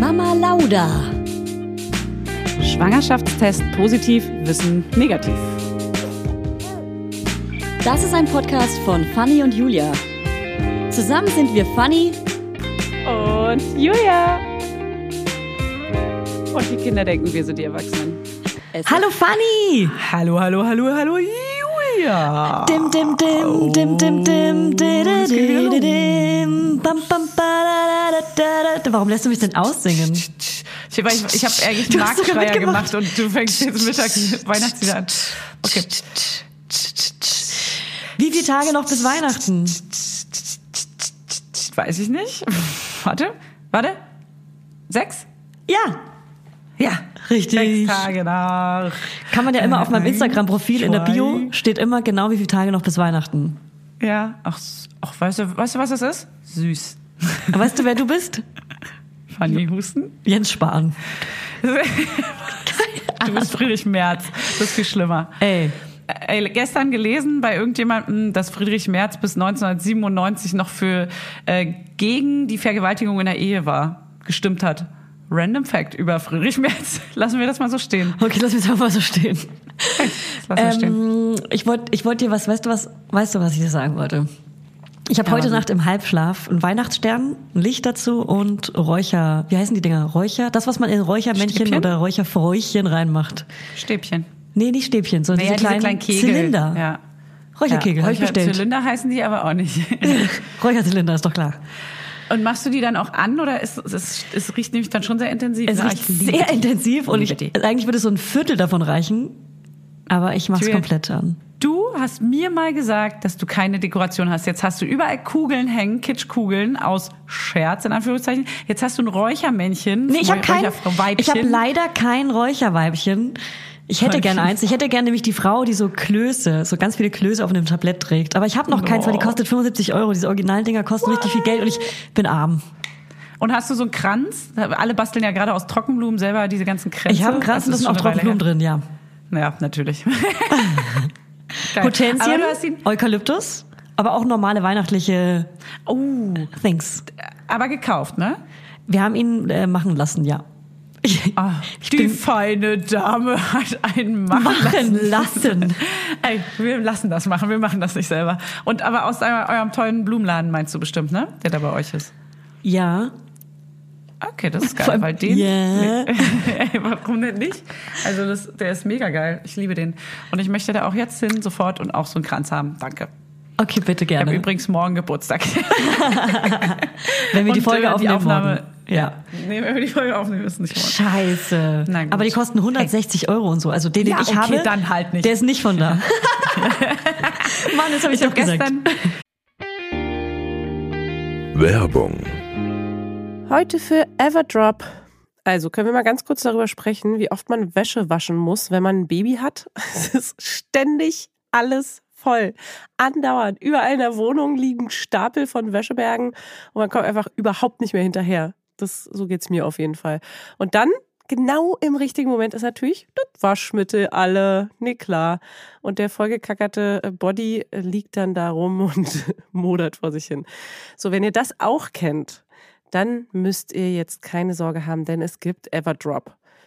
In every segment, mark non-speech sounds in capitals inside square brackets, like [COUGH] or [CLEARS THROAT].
Mama Lauda. Schwangerschaftstest positiv, Wissen negativ. Das ist ein Podcast von Fanny und Julia. Zusammen sind wir Fanny und Julia. Und die Kinder denken, wir sind die Erwachsenen. Es hallo Fanny! Hallo, hallo, hallo, hallo Julia! Dim, dim, dim, dim, dim, dim, dim, dim, bam, bam, Warum lässt du mich denn aussingen? Ich, ich, ich habe eigentlich einen Marktschreier gemacht und du fängst jetzt Mittag Weihnachtslieder an. Okay. Wie viele Tage noch bis Weihnachten? Weiß ich nicht. [LAUGHS] Warte, warte. Sechs? Ja. Ja, richtig. Sechs Tage nach. Kann man ja immer auf meinem Instagram-Profil in der Bio steht immer genau, wie viele Tage noch bis Weihnachten. Ja, ach, ach weißt, du, weißt du, was das ist? Süß. [LAUGHS] Weißt du, wer du bist? Fanny Husten? Jens Spahn. [LAUGHS] du bist Friedrich Merz. Das ist viel schlimmer. Ey. Ey, gestern gelesen bei irgendjemandem, dass Friedrich Merz bis 1997 noch für äh, gegen die Vergewaltigung in der Ehe war, gestimmt hat. Random Fact über Friedrich Merz. [LAUGHS] Lassen wir das mal so stehen. Okay, lassen wir das mal so stehen. [LAUGHS] Lass ähm, stehen. Ich wollte ich wollt dir was, weißt du was, weißt du, was ich dir sagen wollte? Ich habe ja, heute Nacht im Halbschlaf einen Weihnachtsstern, ein Licht dazu und Räucher. Wie heißen die Dinger? Räucher? Das, was man in Räuchermännchen Stäbchen? oder Räucherfräuchchen reinmacht. Stäbchen. Nee, nicht Stäbchen, sondern naja, diese, kleinen diese kleinen Kegel. Zylinder. Ja. Räucherkegel, ja, habe ich bestellt. Zylinder heißen die aber auch nicht. [LAUGHS] Räucherzylinder, ist doch klar. Und machst du die dann auch an oder ist, es, es riecht nämlich dann schon sehr intensiv? Es riecht sehr die. intensiv und ich, eigentlich würde so ein Viertel davon reichen, aber ich mach's komplett an. Du hast mir mal gesagt, dass du keine Dekoration hast. Jetzt hast du überall Kugeln hängen, Kitschkugeln aus Scherz in Anführungszeichen. Jetzt hast du ein Räuchermännchen. Nee, ich habe kein, ich habe leider kein Räucherweibchen. Ich hätte gerne eins. Ich hätte gerne nämlich die Frau, die so Klöße, so ganz viele Klöße auf einem Tablett trägt. Aber ich habe noch oh. keins, weil die kostet 75 Euro. Diese Originaldinger kosten What? richtig viel Geld und ich bin arm. Und hast du so einen Kranz? Alle basteln ja gerade aus Trockenblumen selber diese ganzen Kränze. Ich habe einen Kranz und da sind auch Trockenblumen drin, ja. Ja, natürlich. [LAUGHS] Hortensien, Eukalyptus, aber auch normale weihnachtliche oh. Things. Aber gekauft, ne? Wir haben ihn äh, machen lassen, ja. Ich, Ach, die feine Dame hat einen machen, machen lassen. lassen. [LAUGHS] Ey, wir lassen das machen, wir machen das nicht selber. Und aber aus eurem tollen Blumenladen meinst du bestimmt, ne? Der da bei euch ist. Ja. Okay, das ist geil, allem, weil den. [LAUGHS] Yeah. warum denn nicht? Also das, der ist mega geil. Ich liebe den. Und ich möchte da auch jetzt hin, sofort und auch so einen Kranz haben. Danke. Okay, bitte gerne. Ich habe übrigens morgen Geburtstag. Wenn wir [LAUGHS] die Folge und, äh, aufnehmen. Die Aufnahme, morgen. Ja. Nee, wenn wir die Folge aufnehmen, ist nicht morgen. Scheiße. Aber die kosten 160 hey. Euro und so. Also den, den ja, ich okay, habe, dann halt nicht. der ist nicht von da. [LAUGHS] Mann, das habe ich, ich doch gesagt. Gestern Werbung. Heute für Everdrop. Also können wir mal ganz kurz darüber sprechen, wie oft man Wäsche waschen muss, wenn man ein Baby hat. [LAUGHS] Es ist ständig alles voll. Andauernd. Überall in der Wohnung liegen Stapel von Wäschebergen und man kommt einfach überhaupt nicht mehr hinterher. Das, so geht's mir auf jeden Fall. Und dann, genau im richtigen Moment, ist natürlich das Waschmittel alle. Nee, klar. Und der vollgekackerte äh, Body äh, liegt dann da rum [LAUGHS] und modert vor sich hin. So, wenn ihr das auch kennt, dann müsst ihr jetzt keine Sorge haben, denn es gibt Everdrop.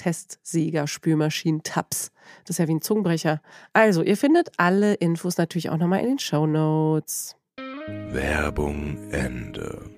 Testsieger, Spülmaschinen, Tabs. Das ist ja wie ein Zungenbrecher. Also, ihr findet alle Infos natürlich auch nochmal in den Show Notes. Werbung Ende.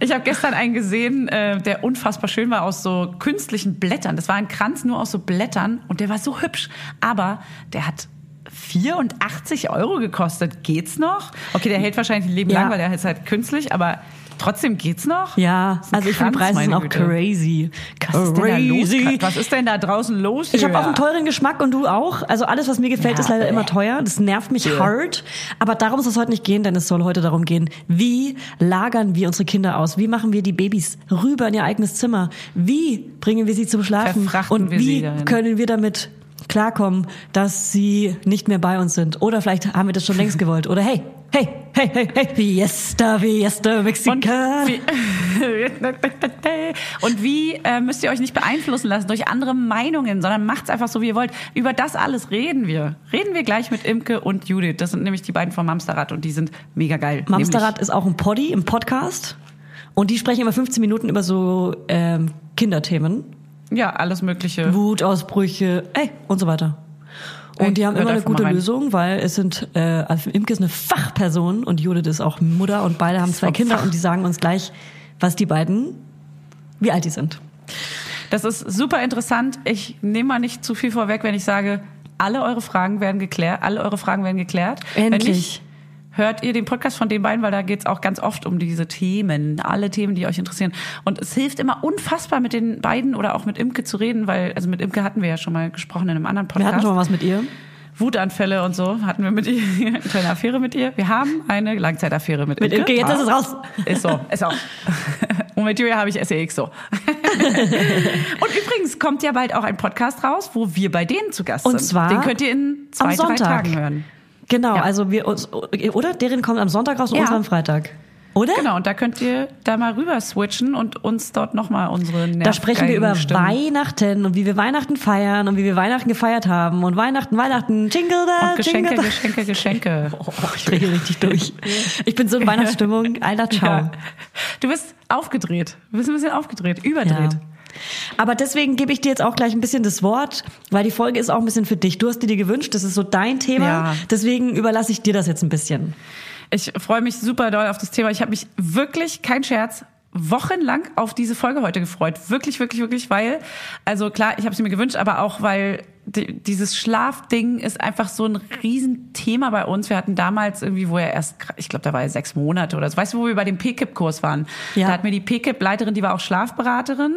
Ich habe gestern einen gesehen, äh, der unfassbar schön war aus so künstlichen Blättern. Das war ein Kranz nur aus so Blättern und der war so hübsch. Aber der hat 84 Euro gekostet. Geht's noch? Okay, der hält wahrscheinlich ein Leben Ja. lang, weil der ist halt künstlich, aber trotzdem geht's noch? Ja, ist also ich finde, Preise sind auch Güte. crazy. Was ist denn da los? Was ist denn da draußen los? Ich habe auch einen teuren Geschmack und du auch. Also alles, was mir gefällt, Ja, ist leider äh. immer teuer. Das nervt mich hart. Aber darum soll es heute nicht gehen, denn es soll heute darum gehen, wie lagern wir unsere Kinder aus? Wie machen wir die Babys rüber in ihr eigenes Zimmer? Wie bringen wir sie zum Schlafen? Verfrachten und wir sie wie können wir damit klarkommen, dass sie nicht mehr bei uns sind? Oder vielleicht haben wir das schon längst gewollt. Oder hey, hey, hey, hey, hey, Fiesta, Fiesta, wie, [LAUGHS] und wie äh, müsst ihr euch nicht beeinflussen lassen durch andere Meinungen, sondern macht's einfach so, wie ihr wollt. Über das alles reden wir. Reden wir gleich mit Imke und Judith. Das sind nämlich die beiden vom Mamsterrad und die sind mega geil. Mamsterrad ist auch ein Poddy im Podcast. Und die sprechen immer 15 Minuten über so ähm, Kinderthemen. Ja, alles Mögliche. Wutausbrüche, ey, und so weiter. Und die haben immer eine gute. Lösung, weil es sind, äh, also Imke ist eine Fachperson und Judith ist auch Mutter und beide haben zwei vom Kinder Fach. und die sagen uns gleich, was die beiden, wie alt die sind. Das ist super interessant. Ich nehme mal nicht zu viel vorweg, wenn ich sage, alle eure Fragen werden geklärt. Alle eure Fragen werden geklärt. Endlich. Hört ihr den Podcast von den beiden, weil da geht's auch ganz oft um diese Themen, alle Themen, die euch interessieren. Und es hilft immer unfassbar mit den beiden oder auch mit Imke zu reden, weil, also mit Imke hatten wir ja schon mal gesprochen in einem anderen Wir Podcast. hatten schon mal was mit ihr. Wutanfälle und so hatten wir mit ihr, [LAUGHS] eine kleine Affäre mit ihr. Wir haben eine Langzeitaffäre mit, Mit Imke, jetzt ist es raus. Ist so, ist so. [LAUGHS] Und mit Julia habe ich SEX so. [LAUGHS] Und übrigens kommt ja bald auch ein Podcast raus, wo wir bei denen zu Gast Und sind. zwar Den könnt ihr in zwei, am drei. Tagen hören. Genau, Ja. also wir uns, oder? Deren kommt am Sonntag raus und Ja. am Freitag. Oder? Genau, und da könnt ihr da mal rüber switchen und uns dort nochmal unsere Da sprechen wir über Stimmen. Weihnachten und wie wir Weihnachten feiern und wie wir Weihnachten gefeiert haben und Weihnachten, Weihnachten, Jingle da, Und Geschenke, Jingle da. Geschenke, Geschenke. [LAUGHS] Oh, ich drehe richtig durch. [LAUGHS] Ich bin so in Weihnachtsstimmung. Alter, ciao. Ja. Du bist aufgedreht. Du bist ein bisschen aufgedreht, überdreht. Ja. Aber deswegen gebe ich dir jetzt auch gleich ein bisschen das Wort, weil die Folge ist auch ein bisschen für dich. Du hast dir die gewünscht, das ist so dein Thema. Ja. Deswegen überlasse ich dir das jetzt ein bisschen. Ich freue mich super doll auf das Thema. Ich habe mich wirklich, kein Scherz, wochenlang auf diese Folge heute gefreut. Wirklich, wirklich, wirklich, weil, also klar, ich habe sie mir gewünscht, aber auch weil dieses Schlafding ist einfach so ein Riesenthema bei uns. Wir hatten damals irgendwie, wo er erst, ich glaube, da war er sechs Monate oder so. Weißt du, wo wir bei dem PKIP-Kurs waren? Ja. Da hat mir die PKIP-Leiterin, die war auch Schlafberaterin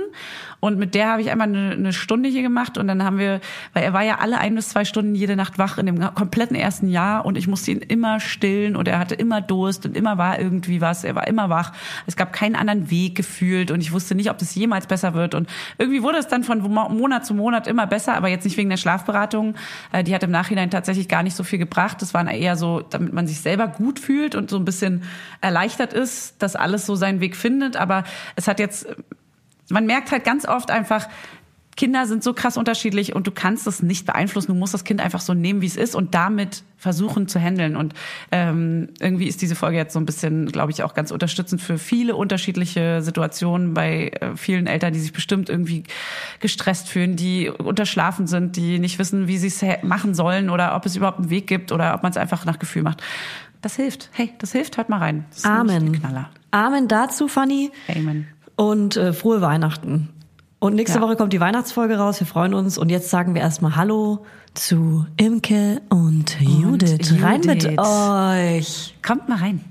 und mit der habe ich einmal eine, eine Stunde hier gemacht und dann haben wir, weil er war ja alle ein bis zwei Stunden jede Nacht wach in dem kompletten ersten Jahr und ich musste ihn immer stillen und er hatte immer Durst und immer war irgendwie was, er war immer wach. Es gab keinen anderen Weg gefühlt und ich wusste nicht, ob das jemals besser wird und irgendwie wurde es dann von Mo- Monat zu Monat immer besser, aber jetzt nicht wegen der Schlafberatung. Äh, Die hat im Nachhinein tatsächlich gar nicht so viel gebracht. Das waren eher so, damit man sich selber gut fühlt und so ein bisschen erleichtert ist, dass alles so seinen Weg findet, aber es hat jetzt man merkt halt ganz oft einfach, Kinder sind so krass unterschiedlich und du kannst es nicht beeinflussen. Du musst das Kind einfach so nehmen, wie es ist und damit versuchen zu handeln. Und ähm, irgendwie ist diese Folge jetzt so ein bisschen, glaube ich, auch ganz unterstützend für viele unterschiedliche Situationen bei äh, vielen Eltern, die sich bestimmt irgendwie gestresst fühlen, die unterschlafen sind, die nicht wissen, wie sie es machen sollen oder ob es überhaupt einen Weg gibt oder ob man es einfach nach Gefühl macht. Das hilft. Hey, das hilft. Hört mal rein. Amen. Knaller. Amen dazu, Fanny. Amen. Und äh, frohe Weihnachten. Und nächste Ja. Woche kommt die Weihnachtsfolge raus. Wir freuen uns. Und jetzt sagen wir erstmal Hallo zu Imke und Judith. Rein mit Judith. euch. Kommt mal rein.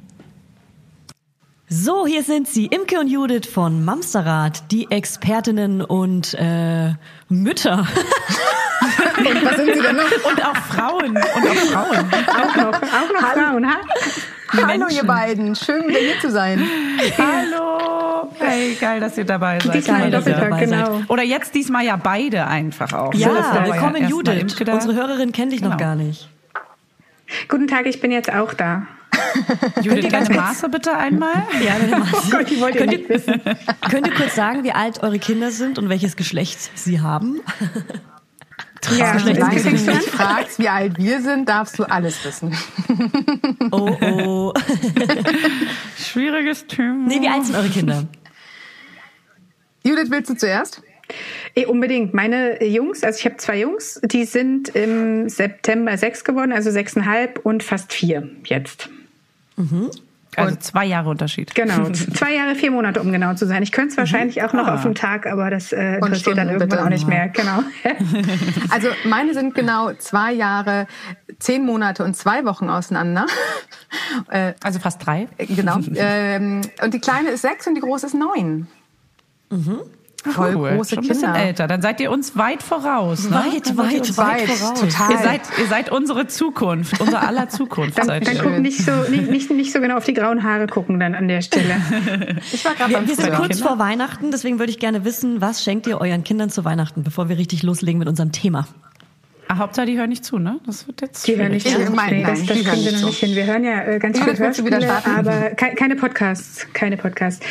So, hier sind sie, Imke und Judith von Mamsterrad, die Expertinnen und äh, Mütter. [LAUGHS] Und was sind Sie denn noch? [LAUGHS] Und auch Frauen. Und auch Frauen. [LAUGHS] Auch noch, auch noch Frauen, ha? Hallo Menschen. ihr beiden, schön wieder hier zu sein. Hallo. Hey, geil, dass ihr dabei seid. Diesmal Geil, dass ihr Doppeltag, dabei seid. genau. Oder jetzt diesmal ja beide einfach auch. Ja, So, das war willkommen mal Judith. Unsere Hörerin kennt dich noch Genau. gar nicht. Guten Tag, ich bin jetzt auch da. Judith, deine Maße bitte einmal. Ja, deine Masse. Oh Gott, die wollt ihr Könnt nicht wissen. [LAUGHS] Könnt ihr kurz sagen, wie alt eure Kinder sind und welches Geschlecht sie haben? [LAUGHS] Ja, Geschlecht ist- Solange ist- du dich fragst, wie alt wir sind, darfst du alles wissen. Oh, oh. [LAUGHS] Schwieriges Thema. Nee, wie alt sind eure Kinder? Judith, willst du zuerst? Eh, unbedingt. Meine Jungs, also ich habe zwei Jungs, die sind im September sechs geworden, also sechseinhalb und fast vier jetzt. Also zwei Jahre Unterschied. Genau, [LAUGHS] zwei Jahre, vier Monate, um genau zu sein. Ich könnte es wahrscheinlich auch noch Ah. auf den Tag, aber das äh, interessiert dann irgendwann auch nicht mehr. Genau. [LAUGHS] Also meine sind genau zwei Jahre, zehn Monate und zwei Wochen auseinander. [LAUGHS] äh, Also fast drei. genau. ähm, und die kleine ist sechs und die große ist neun. Voll Cool. große Schon ein bisschen älter. Dann seid ihr uns weit voraus. Ne? Weit, weit, weit weit, voraus. total. Ihr seid, ihr seid unsere Zukunft, unser aller Zukunft. Dann, seid dann ihr. gucken nicht so, nicht, nicht, nicht so genau auf die grauen Haare gucken dann an der Stelle. [LAUGHS] Ich war gerade Wir, wir sind kurz vor Weihnachten, deswegen würde ich gerne wissen, was schenkt ihr euren Kindern zu Weihnachten, bevor wir richtig loslegen mit unserem Thema? Ah, Hauptsache, die hören nicht zu, ne? Das wird jetzt Die hören nicht Ich zu. das, nein, das die hören kriegen wir nicht noch zu. nicht hin. Wir hören ja äh, ganz viele Hörspiele, aber ke keine Podcasts. Keine Podcasts.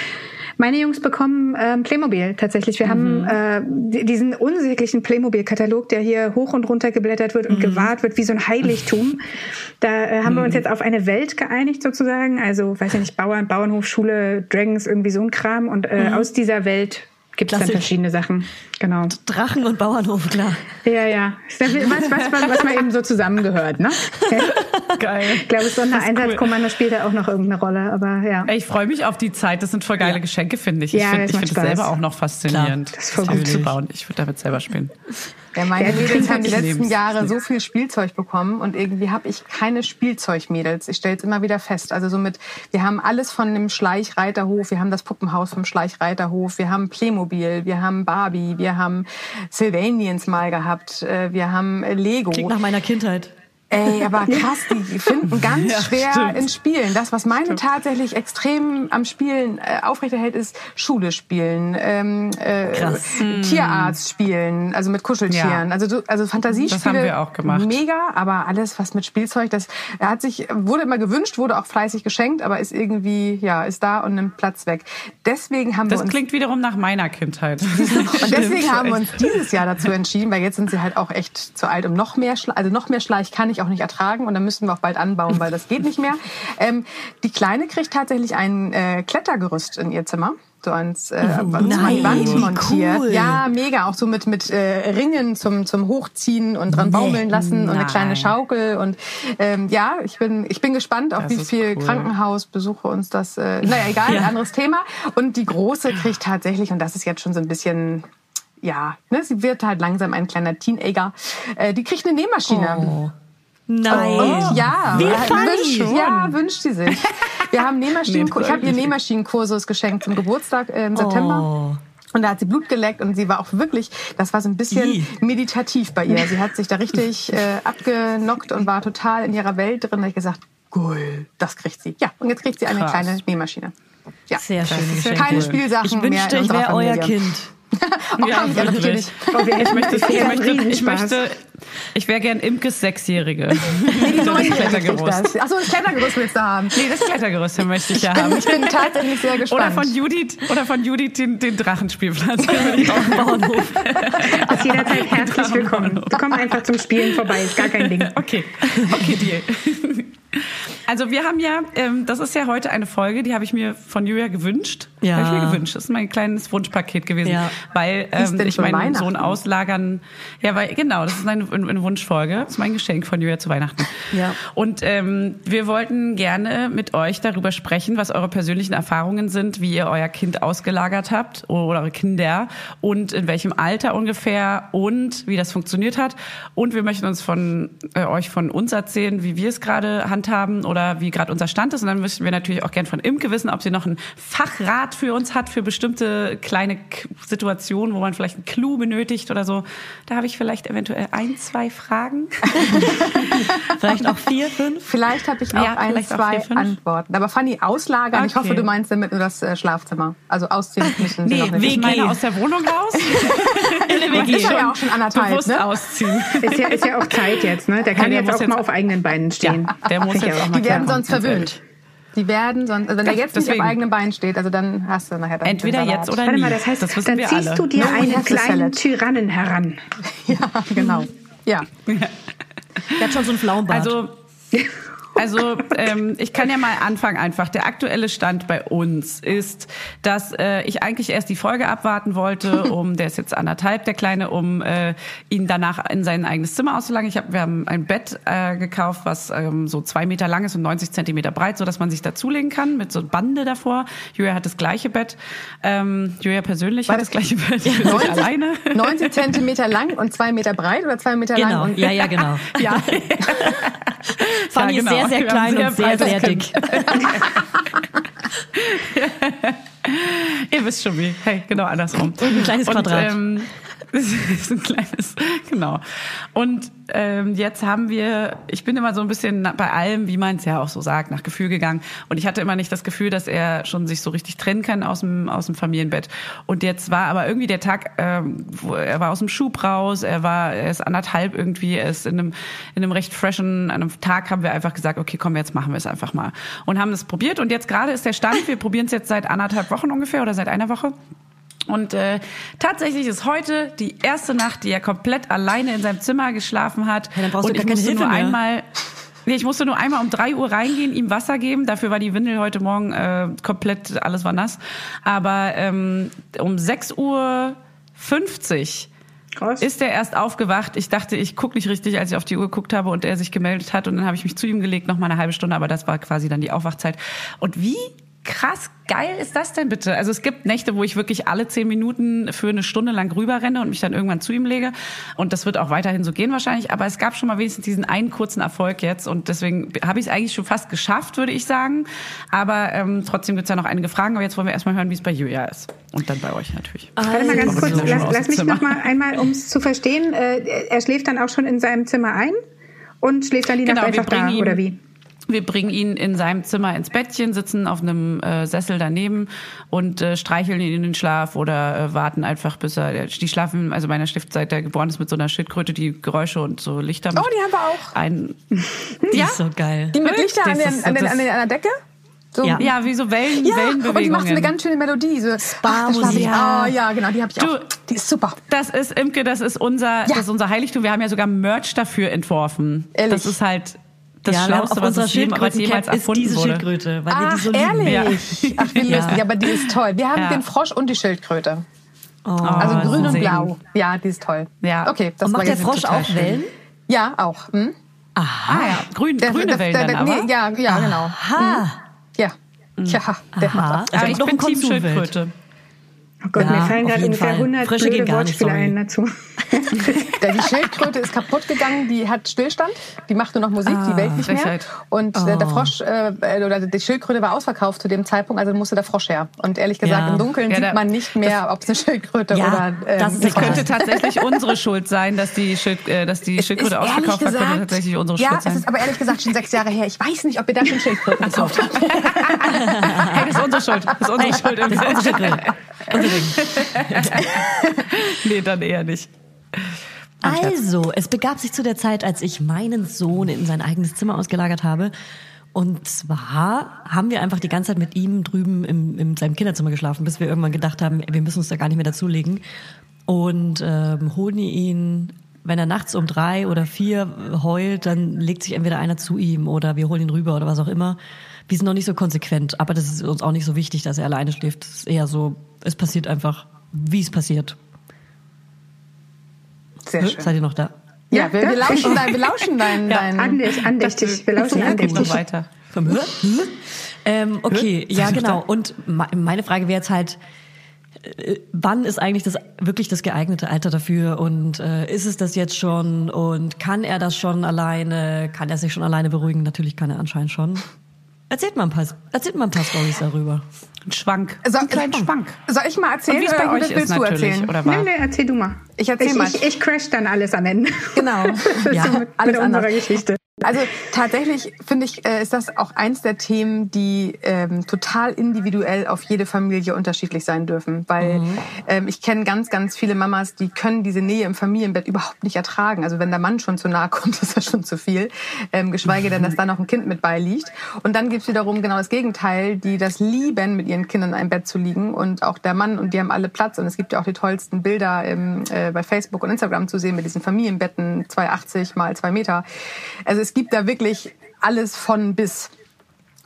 Meine Jungs bekommen ähm, Playmobil tatsächlich. Wir haben äh, di- diesen unsäglichen Playmobil-Katalog, der hier hoch und runter geblättert wird und gewahrt wird wie so ein Heiligtum. Da äh, haben wir uns jetzt auf eine Welt geeinigt sozusagen. Also, weiß ich nicht, Bauern, Bauernhof, Schule, Dragons, irgendwie so ein Kram. Und äh, aus dieser Welt gibt es dann verschiedene Sachen. Genau. Drachen und Bauernhof, klar. Ja, ja. Was, was, was, was man eben so zusammengehört, ne? geil. Ich glaube, das Sondereinsatzkommando spielt da auch noch irgendeine Rolle, aber ja. Ich freue mich auf die Zeit. Das sind voll geile Ja. Geschenke, finde ich. Ja, ich finde das find es Spaß. selber auch noch faszinierend, Klar, das ist voll das gut. zu bauen. Ich würde damit selber spielen. Ja, meine Ja, Mädels haben die letzten Lebens- Jahre so viel Spielzeug bekommen und irgendwie habe ich keine Spielzeugmädels. Ich stelle es immer wieder fest. Also somit, wir haben alles von dem Schleichreiterhof, wir haben das Puppenhaus vom Schleichreiterhof, wir haben Playmobil, wir haben Barbie, wir haben Sylvanians mal gehabt, äh, wir haben Lego. Klingt nach meiner Kindheit. Ey, aber krass, die finden ganz Ja, schwer stimmt. in Spielen. Das, was meine tatsächlich extrem am Spielen äh, aufrechterhält, ist Schule spielen, ähm, äh, Krass. Tierarzt spielen, also mit Kuscheltieren. Ja. Also, du- also Fantasiespiele. Das haben wir auch gemacht. Mega, aber alles, was mit Spielzeug, das hat sich, wurde immer gewünscht, wurde auch fleißig geschenkt, aber ist irgendwie, ja, ist da und nimmt Platz weg. Deswegen haben Das wir uns klingt wiederum nach meiner Kindheit. [LAUGHS] und deswegen haben wir uns dieses Jahr dazu entschieden, weil jetzt sind sie halt auch echt zu alt, um noch mehr, Schla also noch mehr Schleich kann ich auch nicht ertragen und dann müssen wir auch bald anbauen, weil das geht nicht mehr. [LAUGHS] Ähm, die Kleine kriegt tatsächlich ein äh, Klettergerüst in ihr Zimmer. So ans, äh, die Nein, Wand montiert. cool. Ja, mega. Auch so mit, mit äh, Ringen zum, zum Hochziehen und dran baumeln lassen und eine nein. kleine Schaukel. Und ähm, ja, ich bin, ich bin gespannt, auf Das wie viel cool. Krankenhausbesuche uns das. Äh, naja, egal, anderes Thema. Und die Große kriegt tatsächlich, und das ist jetzt schon so ein bisschen ja, ne, sie wird halt langsam ein kleiner Teenager. Äh, die kriegt eine Nähmaschine. Oh. Nein. Und ja, Wie wünscht, ja, wünscht sie sich. Wir haben Nähmaschinen, Nehmt ich habe ihr. Nähmaschinenkursus geschenkt zum Geburtstag äh, im September. Oh. Und da hat sie Blut geleckt und sie war auch wirklich, das war so ein bisschen Ih. meditativ bei ihr. Sie hat sich da richtig [LAUGHS] äh, abgenockt und war total in ihrer Welt drin. Da hab ich gesagt, cool, das kriegt sie. Ja, und jetzt kriegt sie eine Krass. kleine Nähmaschine. Ja. Sehr Geschenke. Keine. Spielsachen Ich mehr wünschte, in ich unserer wäre euer. Kind. Oh, [LAUGHS] ja. Oh, wir Ich [LAUGHS] möchte, ich möchte, ich möchte, ich wäre gern Imkes Sechsjährige. Die [LAUGHS] das Neunjährige kriegt Klettergerüst. das. Achso, das Klettergerüst willst du haben. Nee, das Klettergerüst möchte ich ja haben. Ich bin tatsächlich sehr gespannt. Oder von Judith, oder von Judith den, den Drachenspielplatz. Bauernhof. Ist jederzeit herzlich willkommen. Kommen einfach zum Spielen vorbei, ist gar kein Ding. Okay, okay, Deal. Also wir haben ja, ähm, das ist ja heute eine Folge, die habe ich mir von Julia gewünscht. Ja. Habe ich mir gewünscht. Das ist mein kleines Wunschpaket gewesen. Ja. Weil ähm, ich meinen? Sohn auslagern. Ja, weil genau, das ist eine, eine Wunschfolge. Das ist mein Geschenk von Julia zu Weihnachten. Ja. Und ähm, wir wollten gerne mit euch darüber sprechen, was eure persönlichen Erfahrungen sind, wie ihr euer Kind ausgelagert habt oder eure Kinder und in welchem Alter ungefähr und wie das funktioniert hat. Und wir möchten uns von äh, euch von uns erzählen, wie wir es gerade handhaben oder wie gerade unser Stand ist. Und dann möchten wir natürlich auch gern von Imke wissen, ob sie noch einen Fachrat für uns hat, für bestimmte kleine K Situationen, wo man vielleicht einen Clou benötigt oder so. Da habe ich vielleicht eventuell ein, zwei Fragen. [LAUGHS] vielleicht auch vier, fünf? Vielleicht habe ich auch Ja, ein, zwei vier, fünf. Antworten. Aber Fanny, auslagern. Ich Okay. hoffe, du meinst damit nur das äh, Schlafzimmer. Also ausziehen müssen sie Nee, noch nicht. ich meine aus der Wohnung raus. [LAUGHS] Das ist ja auch schon anderthalb, bewusst ne? ausziehen. Ist ja, ist ja auch Zeit jetzt, ne? Der kann der jetzt auch jetzt- mal auf eigenen Beinen stehen. Ja, der muss ich jetzt auch mal Die werden sonst verwöhnt. Die werden sonst, also wenn er jetzt nicht Deswegen. auf eigenen Beinen steht, also dann hast du nachher dann Entweder jetzt oder Warte nie. mal, das heißt, das wissen dann wir ziehst alle. du dir No einen kleinen. Tyrannen heran. [LAUGHS] Ja, genau. Ja. [LAUGHS] Der hat schon so einen Flaumbart. Also, [LAUGHS] also ähm, ich kann ja mal anfangen einfach. Der aktuelle Stand bei uns ist, dass äh, ich eigentlich erst die Folge abwarten wollte, [LAUGHS] um, der ist jetzt anderthalb, der Kleine, um äh, ihn danach in sein eigenes Zimmer auszulagen. Ich hab, wir haben ein Bett äh, gekauft, was ähm, so zwei Meter lang ist und 90 Zentimeter breit, so dass man sich dazulegen kann mit so Bande davor. Julia hat das gleiche Bett. Ähm, Julia persönlich hat das gleiche Bett [LAUGHS] sich 90, alleine. 90 Zentimeter lang und zwei Meter breit oder zwei Meter lang genau, und ja, ja, genau. [LAUGHS] Ja, Fanny Ja, ist genau. Sehr, sehr klein sehr und sehr, sehr dick. Ihr wisst schon wie. Hey, genau andersrum. ein kleines Quadrat. Ähm, es ist ein kleines, genau. Und ähm, jetzt haben wir, ich bin immer so ein bisschen bei allem, wie man es ja auch so sagt, nach Gefühl gegangen. Und ich hatte immer nicht das Gefühl, dass er schon sich so richtig trennen kann aus dem, aus dem Familienbett. Und jetzt war aber irgendwie der Tag, ähm, wo er war aus dem Schub raus, er war, er ist anderthalb irgendwie, er ist in einem, in einem recht freshen, an einem Tag haben wir einfach gesagt, okay, komm, jetzt machen wir es einfach mal. Und haben es probiert. Und jetzt gerade ist der Stand, wir probieren es jetzt seit anderthalb Wochen ungefähr oder seit einer Woche. Und äh, tatsächlich ist heute die erste Nacht, die er komplett alleine in seinem Zimmer geschlafen hat. Ja, dann brauchst und du ich gar keine musste Hilfe nur mehr. einmal. Nee, ich musste nur einmal um drei Uhr reingehen, ihm Wasser geben. Dafür war die Windel heute Morgen äh, komplett, alles war nass. Aber ähm, um 6 Uhr 50 Krass. ist er erst aufgewacht. Ich dachte, ich gucke nicht richtig, als ich auf die Uhr geguckt habe und er sich gemeldet hat. Und dann habe ich mich zu ihm gelegt, noch mal eine halbe Stunde. Aber das war quasi dann die Aufwachzeit. Und wie krass geil ist das denn bitte? Also es gibt Nächte, wo ich wirklich alle zehn Minuten für eine Stunde lang rüberrenne und mich dann irgendwann zu ihm lege. Und das wird auch weiterhin so gehen wahrscheinlich. Aber es gab schon mal wenigstens diesen einen kurzen Erfolg jetzt. Und deswegen habe ich es eigentlich schon fast geschafft, würde ich sagen. Aber ähm, trotzdem gibt es ja noch einige Fragen. Aber jetzt wollen wir erstmal hören, wie es bei Julia ist. Und dann bei euch natürlich. Warte mal ganz Also, kurz, lass, lass mich noch mal einmal, um es zu verstehen, äh, er schläft dann auch schon in seinem Zimmer ein und schläft dann die Genau, Nacht einfach da, oder wie? Wir bringen ihn in seinem Zimmer ins Bettchen, sitzen auf einem äh, Sessel daneben und äh, streicheln ihn in den Schlaf oder äh, warten einfach, bis er. Die schlafen, also meiner schläft seit er geboren ist mit so einer Schildkröte, die Geräusche und so Lichter macht. Oh, die haben wir auch. Ein, [LAUGHS] Die ist so geil. Die mit Lichter an, den, an, den, an, den, an der Decke? So. Ja. ja, wie so Wellen, Ja, Wellenbewegungen. und die macht so eine ganz schöne Melodie. So, ach, ich. Ja. Oh, ja, genau, die habe ich Du- auch. Die ist super. Das ist Imke, das ist unser, das ist unser Heiligtum. Wir haben ja sogar Merch dafür entworfen. Ehrlich? Das ist halt das ja, Schlauste, auf was unserer es jemals ist erfunden diese wurde. Schildkröte, weil wir die Ach, so ehrlich? Ach, wie lustig. Aber die ist toll. Wir haben Ja. den Frosch und die Schildkröte. Oh. Also grün und blau. Ja, die ist toll. Ja. Okay, das Und macht der Frosch auch schön. Wellen? Ja, auch. Hm? Ah ja, grün, Der- grüne der- Wellen der- dann aber. nee, Ja, ja, genau. Ha. Ja. Ja, der Aha. macht das. Aber Also ich noch bin ein Team. Schildkröte. Oh Gott, Ja, mir fallen gerade ungefähr Fall. 100 Frische blöde Wortspiele ein dazu. [LAUGHS] Die Schildkröte ist kaputt gegangen, die hat Stillstand, die macht nur noch Musik, die Welt nicht mehr. Frechheit. Und äh, der Frosch, äh, oder die Schildkröte war ausverkauft zu dem Zeitpunkt, also musste der Frosch her. Und ehrlich gesagt, Ja. im Dunkeln Ja, sieht man nicht mehr, ob es eine Schildkröte Ja, oder ähm, das Frosch Könnte tatsächlich unsere Schuld sein, dass die, Schild, äh, dass die Schildkröte ausverkauft war, könnte tatsächlich unsere ja, Schuld es sein. ist aber ehrlich gesagt schon sechs Jahre her. Ich weiß nicht, ob wir da schon Schildkröten gekauft haben. [LAUGHS] Hey, das ist unsere Schuld. Das ist unsere Schuld. Das ist unsere Schildkröte. [LAUGHS] Nee, dann eher nicht. Also, es begab sich zu der Zeit, als ich meinen Sohn in sein eigenes Zimmer ausgelagert habe. Und zwar haben wir einfach die ganze Zeit mit ihm drüben im, in seinem Kinderzimmer geschlafen, bis wir irgendwann gedacht haben, wir müssen uns da gar nicht mehr dazulegen. Und ähm, holen ihn, wenn er nachts um drei oder vier heult, dann legt sich entweder einer zu ihm oder wir holen ihn rüber oder was auch immer. Wir sind noch nicht so konsequent, aber das ist uns auch nicht so wichtig, dass er alleine schläft. Das ist eher so, es passiert einfach, wie es passiert. Sehr schön. Seid ihr noch da? Ja, wir, wir [LAUGHS] lauschen dein, wir lauschen dein, dein Andächtig, andächtig. Wir lauschen Ja, geht noch andächtig. weiter. Vom Hör? ähm, okay, ja genau. Und me- meine Frage wäre jetzt halt, äh, wann ist eigentlich das wirklich das geeignete Alter dafür und äh, ist es das jetzt schon und kann er das schon alleine, kann er sich schon alleine beruhigen? Natürlich kann er anscheinend schon. Erzählt mal ein paar, erzählt mal ein paar Stories darüber. Ein Schwank. So, ein kleinen Schwank. Soll ich mal erzählen? Und wie es bei oder euch willst ist du natürlich, erzählen? oder? Nee, nee, erzähl du mal. Ich erzähl ich, mal. Ich, ich crash dann alles am Ende. Genau. [LAUGHS] Ja, so mit, alles mit unserer. Geschichte. Also tatsächlich finde ich, äh, ist das auch eins der Themen, die ähm, total individuell auf jede Familie unterschiedlich sein dürfen. Weil ähm, ich kenne ganz, ganz viele Mamas, die können diese Nähe im Familienbett überhaupt nicht ertragen. Also wenn der Mann schon zu nahe kommt, [LAUGHS] ist das schon zu viel. Ähm, geschweige denn, dass da noch ein Kind mit beiliegt. Und dann gibt es wiederum genau das Gegenteil, die das lieben, mit ihren Kindern in einem Bett zu liegen. Und auch der Mann, und die haben alle Platz. Und es gibt ja auch die tollsten Bilder im, äh, bei Facebook und Instagram zu sehen mit diesen Familienbetten, 2,80 mal 2 Meter. Also es gibt da wirklich alles von bis.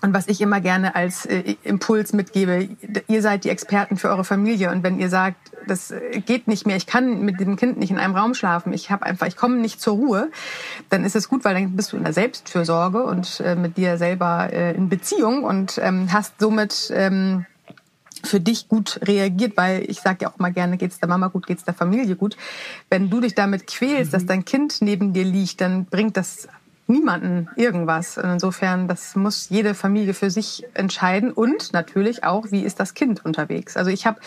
Und was ich immer gerne als äh, Impuls mitgebe, ihr seid die Experten für eure Familie und wenn ihr sagt, das äh, geht nicht mehr, ich kann mit dem Kind nicht in einem Raum schlafen, ich habe einfach, ich komme nicht zur Ruhe, dann ist es gut, weil dann bist du in der Selbstfürsorge und äh, mit dir selber äh, in Beziehung und ähm, hast somit ähm, für dich gut reagiert, weil ich sage ja auch mal gerne, geht's der Mama gut, geht's der Familie gut. Wenn du dich damit quälst, dass dein Kind neben dir liegt, dann bringt das niemanden irgendwas. Und insofern, das muss jede Familie für sich entscheiden und natürlich auch, wie ist das Kind unterwegs. Also ich habe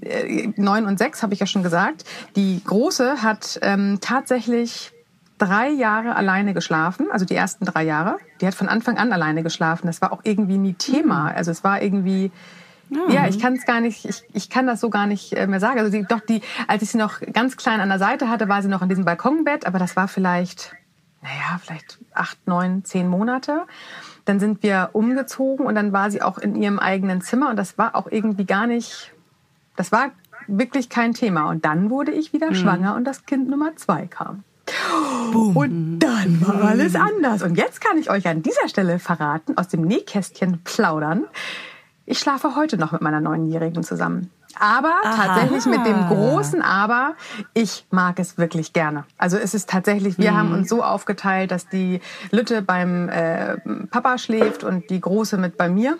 äh, neun und sechs, habe ich ja schon gesagt. Die große hat ähm, tatsächlich drei Jahre alleine geschlafen, also die ersten drei Jahre. Die hat von Anfang an alleine geschlafen. Das war auch irgendwie nie Thema. Also es war irgendwie ja, ich kann es gar nicht, ich, ich kann das so gar nicht äh, mehr sagen. Also die, doch die, als ich sie noch ganz klein an der Seite hatte, war sie noch in diesem Balkonbett, aber das war vielleicht, naja, vielleicht acht, neun, zehn Monate. Dann sind wir umgezogen und dann war sie auch in ihrem eigenen Zimmer und das war auch irgendwie gar nicht, das war wirklich kein Thema. Und dann wurde ich wieder schwanger und das Kind Nummer zwei kam. Und dann war alles anders. Und jetzt kann ich euch an dieser Stelle verraten, aus dem Nähkästchen plaudern. Ich schlafe heute noch mit meiner Neunjährigen zusammen. Aber tatsächlich mit dem großen Aber, ich mag es wirklich gerne. Also es ist tatsächlich, wir haben uns so aufgeteilt, dass die Lütte beim äh, Papa schläft und die Große mit bei mir.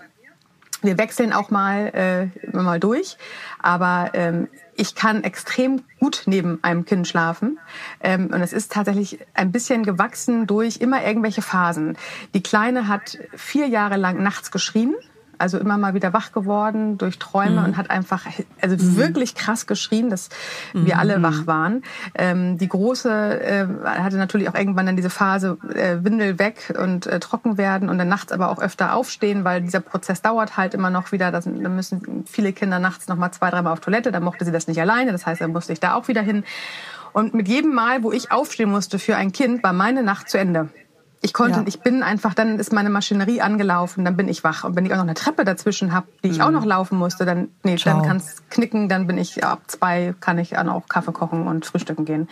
Wir wechseln auch mal äh, mal durch, aber ähm, ich kann extrem gut neben einem Kind schlafen ähm, und es ist tatsächlich ein bisschen gewachsen durch immer irgendwelche Phasen. Die Kleine hat vier Jahre lang nachts geschrien, also immer mal wieder wach geworden durch Träume und hat einfach also wirklich krass geschrien, dass wir alle wach waren. Ähm, die große äh, hatte natürlich auch irgendwann dann diese Phase äh, Windel weg und äh, trocken werden und dann nachts aber auch öfter aufstehen, weil dieser Prozess dauert halt immer noch wieder. Da sind- da müssen viele Kinder nachts noch mal zwei, dreimal auf Toilette. Da mochte sie das nicht alleine. Das heißt, dann musste ich da auch wieder hin. Und mit jedem Mal, wo ich aufstehen musste für ein Kind, war meine Nacht zu Ende. Ich konnte, Ja. ich bin einfach, dann ist meine Maschinerie angelaufen, dann bin ich wach. Und wenn ich auch noch eine Treppe dazwischen habe, die ich auch noch laufen musste, dann, nee, Ciao. dann kann es knicken, dann bin ich ab zwei, kann ich dann auch Kaffee kochen und frühstücken gehen.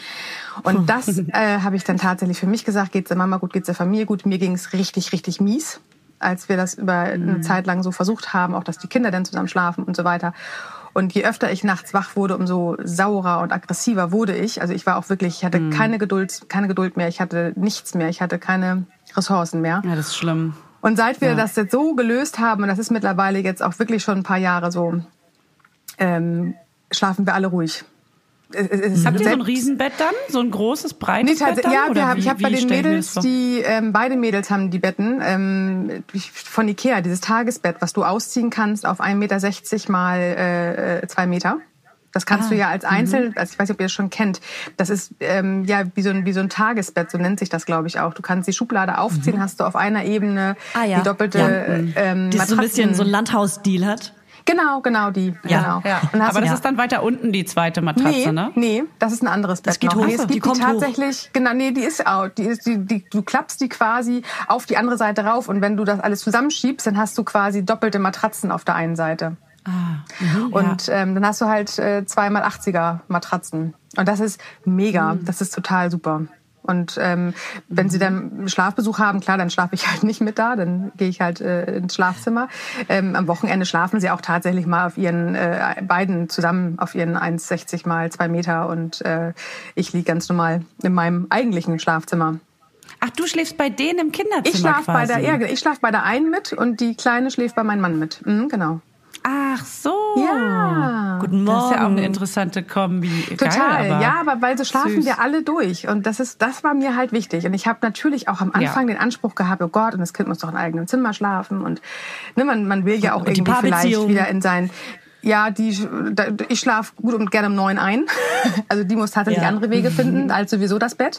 Und das [LAUGHS] äh, habe ich dann tatsächlich für mich gesagt, geht's der Mama gut, geht's der Familie gut. Mir ging's richtig, richtig mies, als wir das über eine Zeit lang so versucht haben, auch dass die Kinder dann zusammen schlafen und so weiter. Und je öfter ich nachts wach wurde, umso saurer und aggressiver wurde ich. Also ich war auch wirklich, ich hatte keine Geduld, keine Geduld mehr, ich hatte nichts mehr, ich hatte keine Ressourcen mehr. Ja, das ist schlimm. Und seit wir das jetzt so gelöst haben, und das ist mittlerweile jetzt auch wirklich schon ein paar Jahre so, ähm, schlafen wir alle ruhig. Es- Habt ihr so ein Riesenbett dann? So ein großes, breites Nee, Bett dann? ja, Oder wir haben, wie- ich habe bei den Mädels, die ähm, beide Mädels haben die Betten ähm, von Ikea, dieses Tagesbett, was du ausziehen kannst auf 1,60 Meter mal äh, 2 Meter. Das kannst Ah, du ja als mhm. Einzel, also ich weiß nicht, ob ihr das schon kennt. Das ist ähm, ja wie so, ein, wie so ein Tagesbett, so nennt sich das, glaube ich auch. Du kannst die Schublade aufziehen, hast du auf einer Ebene Mhm. Ah, ja. die doppelte Ja. ähm, Die so ein bisschen so ein Landhausstil hat. Genau, genau die. Ja, genau. Ja, aber das du- ist dann weiter unten die zweite Matratze, nee, ne? Nee, das ist ein anderes Bett. Das geht noch. hoch. Nee, Ach so, es die gibt die, kommt hoch. tatsächlich, genau, nee, die ist out. Die ist, die, die, du klappst die quasi auf die andere Seite rauf und wenn du das alles zusammenschiebst, dann hast du quasi doppelte Matratzen auf der einen Seite. Ah, mhm, Und ähm, dann hast du halt äh, zweimal 80er Matratzen. Und das ist mega. Mhm. Das ist total super. Und ähm, wenn sie dann Schlafbesuch haben, klar, dann schlafe ich halt nicht mit da, dann gehe ich halt äh, ins Schlafzimmer. Ähm, am Wochenende schlafen sie auch tatsächlich mal auf ihren äh, beiden zusammen auf ihren 1,60 mal 2 Meter und äh, ich liege ganz normal in meinem eigentlichen Schlafzimmer. Ach, du schläfst bei denen im Kinderzimmer Ich schlafe bei der, ja, ich schlaf bei der einen mit und die Kleine schläft bei meinem Mann mit. Mhm, genau. Ach so. Ja. Guten Morgen. Das ist ja auch eine interessante Kombi. Total, Geil, aber ja, aber weil so schlafen süß. wir alle durch und das ist, das war mir halt wichtig und ich habe natürlich auch am Anfang Ja. den Anspruch gehabt, oh Gott, und das Kind muss doch in einem eigenen Zimmer schlafen und ne, man, man will ja auch Und irgendwie vielleicht wieder in sein ja, die, ich schlafe gut und gerne um neun ein. [LAUGHS] Also die muss tatsächlich Ja. andere Wege finden [LAUGHS] als sowieso das Bett.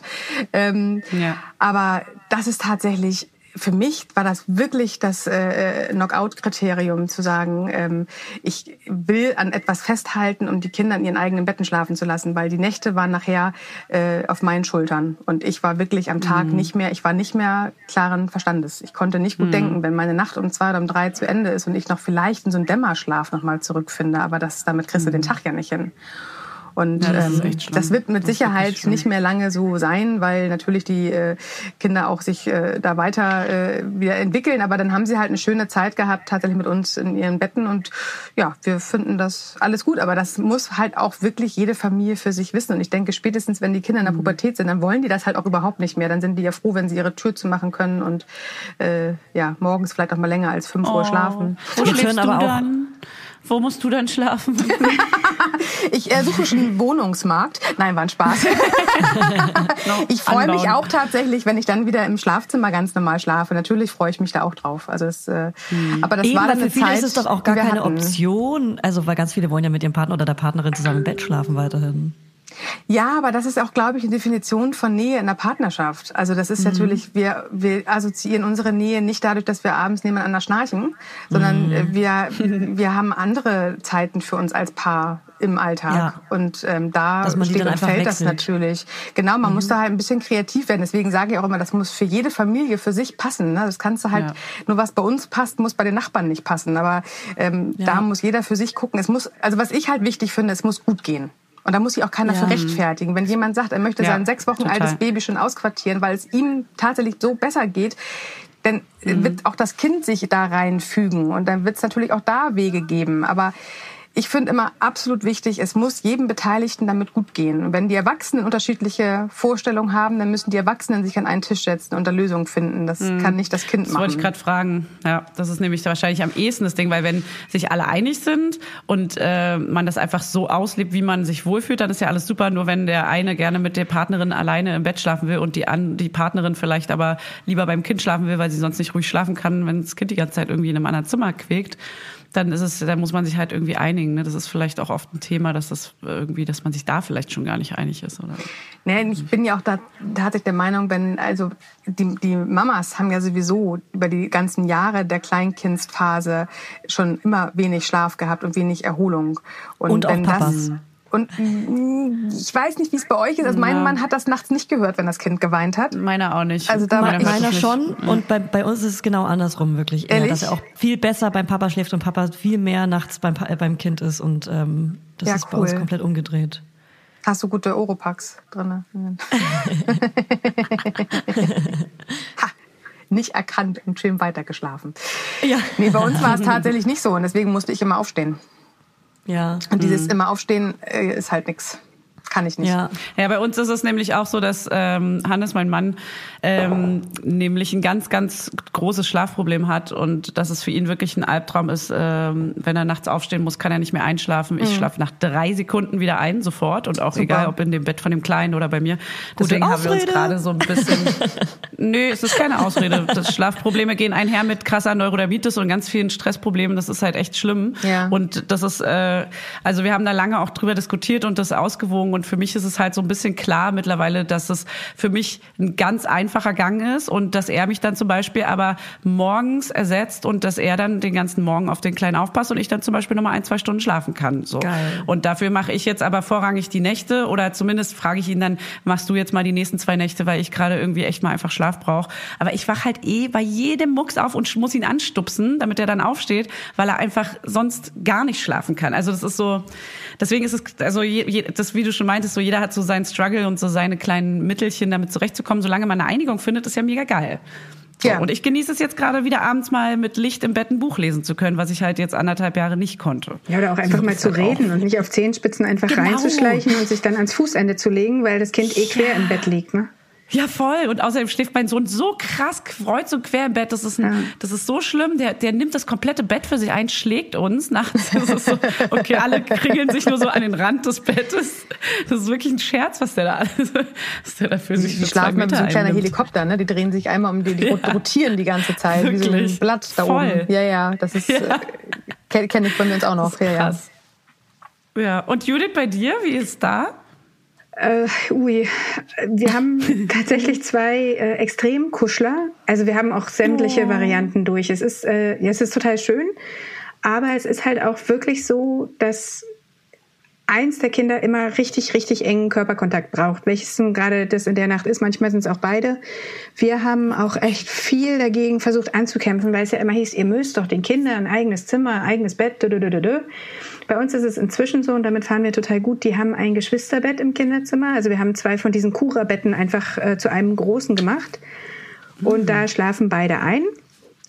Ähm, Ja. Aber das ist tatsächlich für mich war das wirklich das äh, Knockout-Kriterium zu sagen, ähm, ich will an etwas festhalten und die Kinder in ihren eigenen Betten schlafen zu lassen, weil die Nächte waren nachher äh, auf meinen Schultern und ich war wirklich am Tag nicht mehr, ich war nicht mehr klaren Verstandes. Ich konnte nicht gut denken, wenn meine Nacht um zwei oder um drei zu Ende ist und ich noch vielleicht in so einen Dämmerschlaf noch mal zurückfinde, aber das damit kriegst du den Tag ja nicht hin. Und Ja, das ist ähm, das wird mit Das Sicherheit nicht mehr lange so sein, weil natürlich die äh, Kinder auch sich äh, da weiter äh, wieder entwickeln. Aber dann haben sie halt eine schöne Zeit gehabt, tatsächlich mit uns in ihren Betten. Und ja, wir finden das alles gut. Aber das muss halt auch wirklich jede Familie für sich wissen. Und ich denke, spätestens wenn die Kinder Mhm. in der Pubertät sind, dann wollen die das halt auch überhaupt nicht mehr. Dann sind die ja froh, wenn sie ihre Tür zu machen können und äh, ja, morgens vielleicht auch mal länger als fünf Uhr schlafen. Wo Jetzt schläfst hören du aber auch- dann? Wo musst du dann schlafen? [LAUGHS] Ich äh, suche schon einen Wohnungsmarkt. Nein, war ein Spaß. [LAUGHS] ich freue mich auch tatsächlich, wenn ich dann wieder im Schlafzimmer ganz normal schlafe. Natürlich freue ich mich da auch drauf. Also es, äh, aber das Eben, war dann für viele Zeit, ist es doch auch gar keine hatten. Option. Also, weil ganz viele wollen ja mit ihrem Partner oder der Partnerin zusammen im Bett schlafen weiterhin. Ja, aber das ist auch, glaube ich, eine Definition von Nähe in der Partnerschaft. Also das ist Mhm. natürlich, wir, wir assoziieren unsere Nähe nicht dadurch, dass wir abends nebeneinander schnarchen, sondern Mhm. äh, wir, [LAUGHS] wir haben andere Zeiten für uns als Paar im Alltag. Ja. Und ähm, da steht und fällt das wechselt. natürlich. Genau, man muss da halt ein bisschen kreativ werden. Deswegen sage ich auch immer, das muss für jede Familie für sich passen. Ne? Das kannst du halt, Ja. nur was bei uns passt, muss bei den Nachbarn nicht passen. Aber ähm, Ja. da muss jeder für sich gucken. Es muss, also was ich halt wichtig finde, es muss gut gehen. Und da muss sich auch keiner Ja. für rechtfertigen. Wenn jemand sagt, er möchte Ja, sein sechs Wochen total. altes Baby schon ausquartieren, weil es ihm tatsächlich so besser geht, dann Mhm. wird auch das Kind sich da reinfügen. Und dann wird es natürlich auch da Wege geben. Aber ich finde immer absolut wichtig, es muss jedem Beteiligten damit gut gehen. Und wenn die Erwachsenen unterschiedliche Vorstellungen haben, dann müssen die Erwachsenen sich an einen Tisch setzen und da Lösungen finden. Das kann nicht das Kind Mhm. Das machen. wollte ich gerade fragen. Ja, das ist nämlich wahrscheinlich am ehesten das Ding, weil wenn sich alle einig sind und äh, man das einfach so auslebt, wie man sich wohlfühlt, dann ist ja alles super. Nur wenn der eine gerne mit der Partnerin alleine im Bett schlafen will und die, an, die Partnerin vielleicht aber lieber beim Kind schlafen will, weil sie sonst nicht ruhig schlafen kann, wenn das Kind die ganze Zeit irgendwie in einem anderen Zimmer quäkt, dann ist es, da muss man sich halt irgendwie einigen. Ne? Das ist vielleicht auch oft ein Thema, dass das irgendwie, dass man sich da vielleicht schon gar nicht einig ist, oder? Nee, ich bin ja auch da tatsächlich der Meinung, wenn, also die, die Mamas haben ja sowieso über die ganzen Jahre der Kleinkindsphase schon immer wenig Schlaf gehabt und wenig Erholung. Und auch wenn Papas. das und mm, ich weiß nicht, wie es bei euch ist. Also mein Ja. Mann hat das nachts nicht gehört, wenn das Kind geweint hat. Meiner auch nicht. Also da Meiner Meiner schon und bei, bei uns ist es genau andersrum wirklich Ehrlich? dass er auch viel besser beim Papa schläft und Papa viel mehr nachts beim, äh, beim Kind ist und ähm, das Ja, ist bei uns cool. komplett umgedreht. Hast du gute Oropax drin? [LAUGHS] ha, nicht erkannt und schön weitergeschlafen. Ja. Nee, bei uns war es tatsächlich nicht so und deswegen musste ich immer aufstehen. Ja. Und dieses immer aufstehen äh, ist halt nix. Kann ich nicht. Ja. Ja, bei uns ist es nämlich auch so, dass ähm, Hannes, mein Mann, ähm, nämlich ein ganz, ganz großes Schlafproblem hat und dass es für ihn wirklich ein Albtraum ist, ähm, wenn er nachts aufstehen muss, kann er nicht mehr einschlafen. Ich schlafe nach drei Sekunden wieder ein, sofort und auch egal, ob in dem Bett von dem Kleinen oder bei mir. Deswegen haben wir uns gerade so ein bisschen. [LAUGHS] Nö, es ist keine Ausrede. Das Schlafprobleme gehen einher mit krasser Neurodermitis und ganz vielen Stressproblemen. Das ist halt echt schlimm. Ja. Und das ist, äh, also wir haben da lange auch drüber diskutiert und das ausgewogen. Und für mich ist es halt so ein bisschen klar mittlerweile, dass es für mich ein ganz einfacher Gang ist und dass er mich dann zum Beispiel aber morgens ersetzt und dass er dann den ganzen Morgen auf den Kleinen aufpasst und ich dann zum Beispiel nochmal ein, zwei Stunden schlafen kann. So. Geil. Und dafür mache ich jetzt aber vorrangig die Nächte oder zumindest frage ich ihn dann, machst du jetzt mal die nächsten zwei Nächte, weil ich gerade irgendwie echt mal einfach Schlaf brauche. Aber ich wach halt eh bei jedem Mucks auf und muss ihn anstupsen, damit er dann aufsteht, weil er einfach sonst gar nicht schlafen kann. Also das ist so, deswegen ist es, also je, je, das, wie du schon meintest, so jeder hat so seinen Struggle und so seine kleinen Mittelchen, damit zurechtzukommen. Solange man eine Einigung findet, ist ja mega geil. So, Ja. Und ich genieße es jetzt gerade wieder abends mal mit Licht im Bett ein Buch lesen zu können, was ich halt jetzt anderthalb Jahre nicht konnte. Ja, oder auch einfach mal zu reden und nicht auf Zehenspitzen einfach Genau. reinzuschleichen und sich dann ans Fußende zu legen, weil das Kind eh quer im Bett liegt. Ne? Ja, voll. Und außerdem schläft mein Sohn so krass kreuz und quer im Bett. Das ist, ein, ja. das ist so schlimm. Der, der nimmt das komplette Bett für sich ein, schlägt uns nachts. So, okay, alle kringeln sich nur so an den Rand des Bettes. Das ist wirklich ein Scherz, was der da alles, was der da für sich Die schlafen mit so ein kleiner Helikopter, ne? Die drehen sich einmal um die, die ja. rotieren die ganze Zeit. Wirklich. Wie so ein Blatt da voll. oben. Ja, ja, das ist, ja. äh, kenne kenn ich von uns auch noch. Ja, krass. ja. Ja. Und Judith, bei dir, wie ist da? Äh, ui, wir haben [LAUGHS] tatsächlich zwei äh, Extremkuschler. Also wir haben auch sämtliche oh. Varianten durch. Es ist, äh, ja, es ist total schön, aber es ist halt auch wirklich so, dass eins der Kinder immer richtig, richtig engen Körperkontakt braucht. Welches nun gerade das in der Nacht ist, manchmal sind es auch beide. Wir haben auch echt viel dagegen versucht anzukämpfen, weil es ja immer hieß, ihr müsst doch den Kindern ein eigenes Zimmer, ein eigenes Bett. Dö, dö, dö, Bei uns ist es inzwischen so, und damit fahren wir total gut, die haben ein Geschwisterbett im Kinderzimmer. Also wir haben zwei von diesen Kura-Betten einfach äh, zu einem großen gemacht. Und mhm. da schlafen beide ein.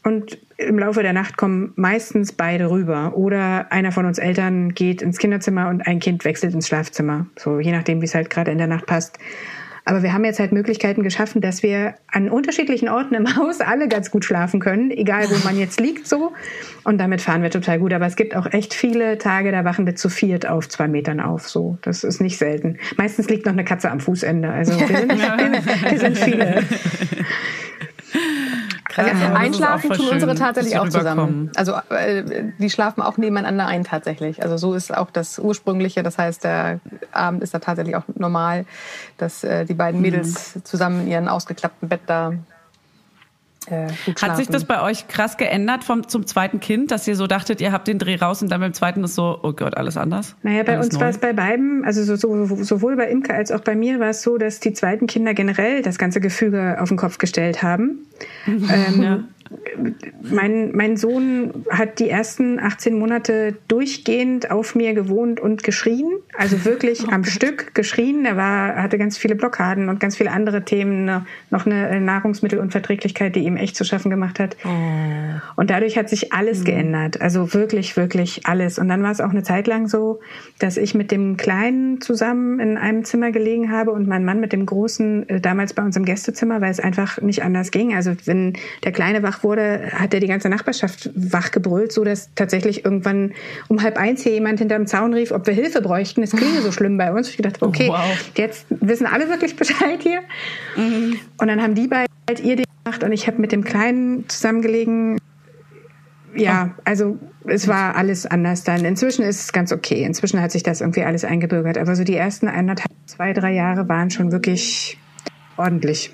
Und im Laufe der Nacht kommen meistens beide rüber. Oder einer von uns Eltern geht ins Kinderzimmer und ein Kind wechselt ins Schlafzimmer. So, je nachdem, wie es halt gerade in der Nacht passt. Aber wir haben jetzt halt Möglichkeiten geschaffen, dass wir an unterschiedlichen Orten im [LAUGHS] Haus alle ganz gut schlafen können, egal wo man jetzt liegt so. Und damit fahren wir total gut. Aber es gibt auch echt viele Tage, da wachen wir zu viert auf zwei Metern auf. So, das ist nicht selten. Meistens liegt noch eine Katze am Fußende. Also wir sind, wir, [LAUGHS] [LAUGHS] wir sind viele. Krass, also einschlafen tun unsere tatsächlich auch zusammen. Also äh, die schlafen auch nebeneinander ein tatsächlich. Also so ist auch das ursprüngliche. Das heißt, der Abend ist da tatsächlich auch normal, dass äh, die beiden Mädels mhm. zusammen in ihrem ausgeklappten Bett da äh, Hat sich das bei euch krass geändert vom, zum zweiten Kind, dass ihr so dachtet, ihr habt den Dreh raus und dann beim zweiten ist so, oh Gott, alles anders? Naja, bei alles uns neu. war es bei beiden, also so, so, sowohl bei Imke als auch bei mir war es so, dass die zweiten Kinder generell das ganze Gefüge auf den Kopf gestellt haben. [LAUGHS] ähm, ja mein, mein Sohn hat die ersten 18 Monate durchgehend auf mir gewohnt und geschrien. Also wirklich [LAUGHS] oh am Stück geschrien. Er war, hatte ganz viele Blockaden und ganz viele andere Themen. Ne, noch eine Nahrungsmittelunverträglichkeit, die ihm echt zu schaffen gemacht hat. Oh. Und dadurch hat sich alles mhm. geändert. Also wirklich, wirklich alles. Und dann war es auch eine Zeit lang so, dass ich mit dem Kleinen zusammen in einem Zimmer gelegen habe und mein Mann mit dem Großen äh, damals bei uns im Gästezimmer, weil es einfach nicht anders ging. Also wenn der Kleine wach wurde, hat er die ganze Nachbarschaft wach gebrüllt, so dass tatsächlich irgendwann um halb eins hier jemand hinterm Zaun rief, ob wir Hilfe bräuchten. Es klinge so schlimm bei uns. Ich dachte, okay, oh, wow. jetzt wissen alle wirklich Bescheid hier. Mhm. Und dann haben die beiden halt ihr Ding gemacht und ich habe mit dem Kleinen zusammengelegen. Ja, oh. also es war alles anders dann. Inzwischen ist es ganz okay. Inzwischen hat sich das irgendwie alles eingebürgert. Aber so die ersten eineinhalb, zwei, drei Jahre waren schon wirklich ordentlich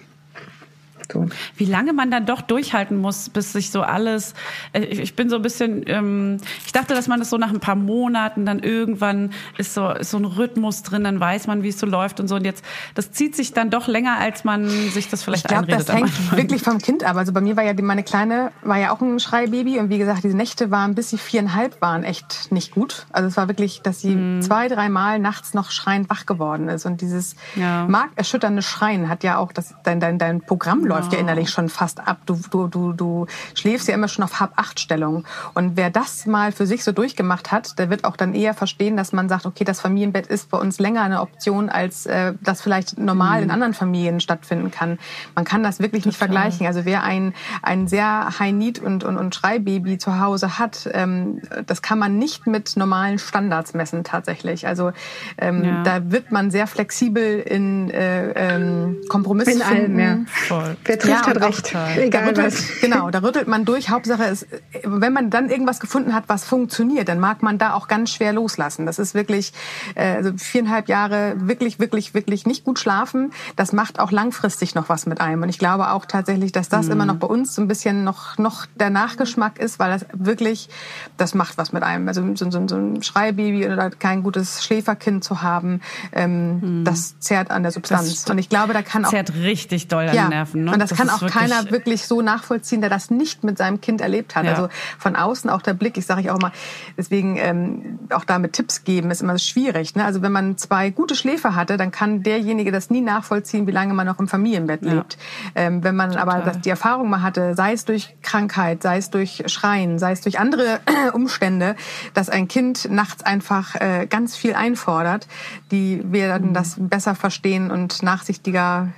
tun. Wie lange man dann doch durchhalten muss, bis sich so alles. Äh, ich bin so ein bisschen. Ähm, ich dachte, dass man das so nach ein paar Monaten dann irgendwann ist so ist so ein Rhythmus drin, dann weiß man, wie es so läuft und so. Und jetzt das zieht sich dann doch länger, als man sich das vielleicht ich glaub, einredet. Das hängt wirklich vom Kind ab. Also bei mir war ja die, meine kleine war ja auch ein Schreibaby und wie gesagt, diese Nächte waren bis sie viereinhalb waren echt nicht gut. Also es war wirklich, dass sie mhm. zwei, dreimal nachts noch schreiend wach geworden ist und dieses ja. markerschütternde Schreien hat ja auch, dass dein dein dein Programm läuft läuft ja innerlich schon fast ab. Du, du, du, du schläfst ja immer schon auf Hab-Acht-Stellung. Und wer das mal für sich so durchgemacht hat, der wird auch dann eher verstehen, dass man sagt, okay, das Familienbett ist bei uns länger eine Option, als äh, das vielleicht normal mhm. in anderen Familien stattfinden kann. Man kann das wirklich Total. nicht vergleichen. Also wer ein, ein sehr High-Need und, und, und Schreibaby zu Hause hat, ähm, das kann man nicht mit normalen Standards messen tatsächlich. Also ähm, ja. da wird man sehr flexibel in äh, ähm, Kompromisse in finden. Allem, ja. Voll. Wer trifft, ja, hat recht. Egal da rüttelt, was. Genau, da rüttelt man durch. Hauptsache ist, wenn man dann irgendwas gefunden hat, was funktioniert, dann mag man da auch ganz schwer loslassen. Das ist wirklich äh, also viereinhalb Jahre wirklich, wirklich, wirklich nicht gut schlafen. Das macht auch langfristig noch was mit einem. Und ich glaube auch tatsächlich, dass das mhm. immer noch bei uns so ein bisschen noch, noch der Nachgeschmack ist, weil das wirklich, das macht was mit einem. Also so, so, so ein Schreibaby oder kein gutes Schläferkind zu haben, ähm, mhm. das zehrt an der Substanz. Und ich glaube, da kann auch... Zehrt richtig doll an ja, den Nerven. Ne? Und das, das kann auch wirklich keiner wirklich so nachvollziehen, der das nicht mit seinem Kind erlebt hat. Ja. Also von außen auch der Blick, ich sage ich auch mal, deswegen ähm, auch damit Tipps geben, ist immer schwierig. Ne? Also wenn man zwei gute Schläfer hatte, dann kann derjenige das nie nachvollziehen, wie lange man noch im Familienbett ja. lebt. Ähm, wenn man Total. aber das, die Erfahrung mal hatte, sei es durch Krankheit, sei es durch Schreien, sei es durch andere [CLEARS THROAT] Umstände, dass ein Kind nachts einfach äh, ganz viel einfordert, die werden mhm. das besser verstehen und nachsichtiger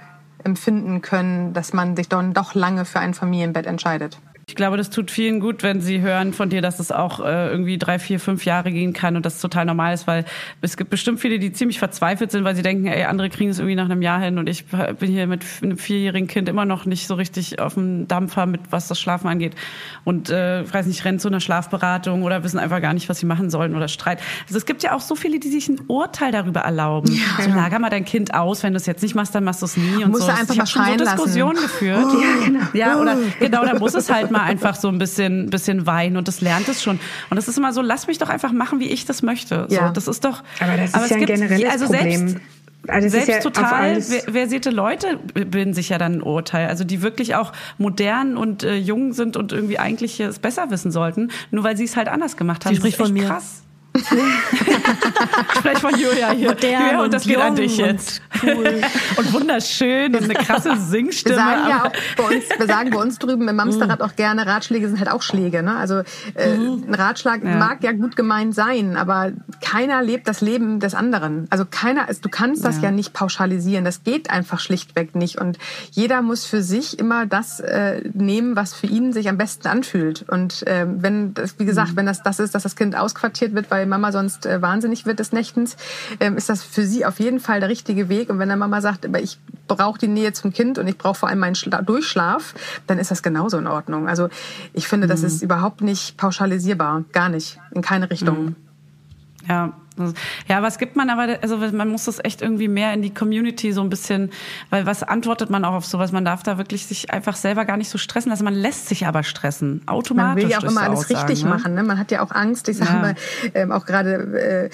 empfinden können, dass man sich dann doch lange für ein Familienbett entscheidet. Ich glaube, das tut vielen gut, wenn sie hören von dir, dass es auch äh, irgendwie drei, vier, fünf Jahre gehen kann und das total normal ist, weil es gibt bestimmt viele, die ziemlich verzweifelt sind, weil sie denken, ey, andere kriegen es irgendwie nach einem Jahr hin und ich bin hier mit einem vierjährigen Kind immer noch nicht so richtig auf dem Dampfer mit was das Schlafen angeht und äh, weiß nicht, rennen zu einer Schlafberatung oder wissen einfach gar nicht, was sie machen sollen oder Streit. Also es gibt ja auch so viele, die sich ein Urteil darüber erlauben. Ja. So lager mal dein Kind aus, wenn du es jetzt nicht machst, dann machst du es nie und Musst so. Du einfach ich mal schon so Diskussionen geführt. Oh, ja, genau. Ja, oder genau, da muss es halt mal einfach so ein bisschen, bisschen weinen und das lernt es schon. Und das ist immer so, lass mich doch einfach machen, wie ich das möchte. So, Ja. das ist doch. Aber das ist aber es ja ein gibt- generelles also Problem. Selbst, Also selbst ja auf total versierte Leute bilden sich ja dann ein Urteil. Also die wirklich auch modern und äh, jung sind und irgendwie eigentlich es besser wissen sollten, nur weil sie es halt anders gemacht haben. Sie spricht Das ist von mir. Krass. Ich spreche von Julia hier. Modern Julia, und und das geht an dich und jetzt. [LAUGHS] Und wunderschön und eine krasse Wir Singstimme. sagen ja auch bei uns, wir sagen bei uns drüben im Amsterrad auch gerne, Ratschläge sind halt auch Schläge. Ne? Also äh, ein Ratschlag Ja. mag ja gut gemeint sein, aber keiner lebt das Leben des anderen. Also keiner ist, du kannst das Ja. ja. nicht pauschalisieren. Das geht einfach schlichtweg nicht. Und jeder muss für sich immer das äh, nehmen, was für ihn sich am besten anfühlt. Und äh, wenn das, wie gesagt, wenn das das ist, dass das Kind ausquartiert wird, weil Mama sonst äh, wahnsinnig wird des Nächtens, ähm, ist das für sie auf jeden Fall der richtige Weg. Und wenn der Mama sagt, aber ich brauche die Nähe zum Kind und ich brauche vor allem meinen Schla Durchschlaf, dann ist das genauso in Ordnung. Also ich finde, das ist überhaupt nicht pauschalisierbar, gar nicht, in keine Richtung. Ja, ja, was gibt man aber, also man muss das echt irgendwie mehr in die Community so ein bisschen, weil was antwortet man auch auf sowas? Man darf da wirklich sich einfach selber gar nicht so stressen lassen. Man lässt sich aber stressen, automatisch. Man will ja auch immer alles Aussagen, richtig ne? machen. Ne? Man hat ja auch Angst. Ich sage Ja. mal, ähm, auch gerade,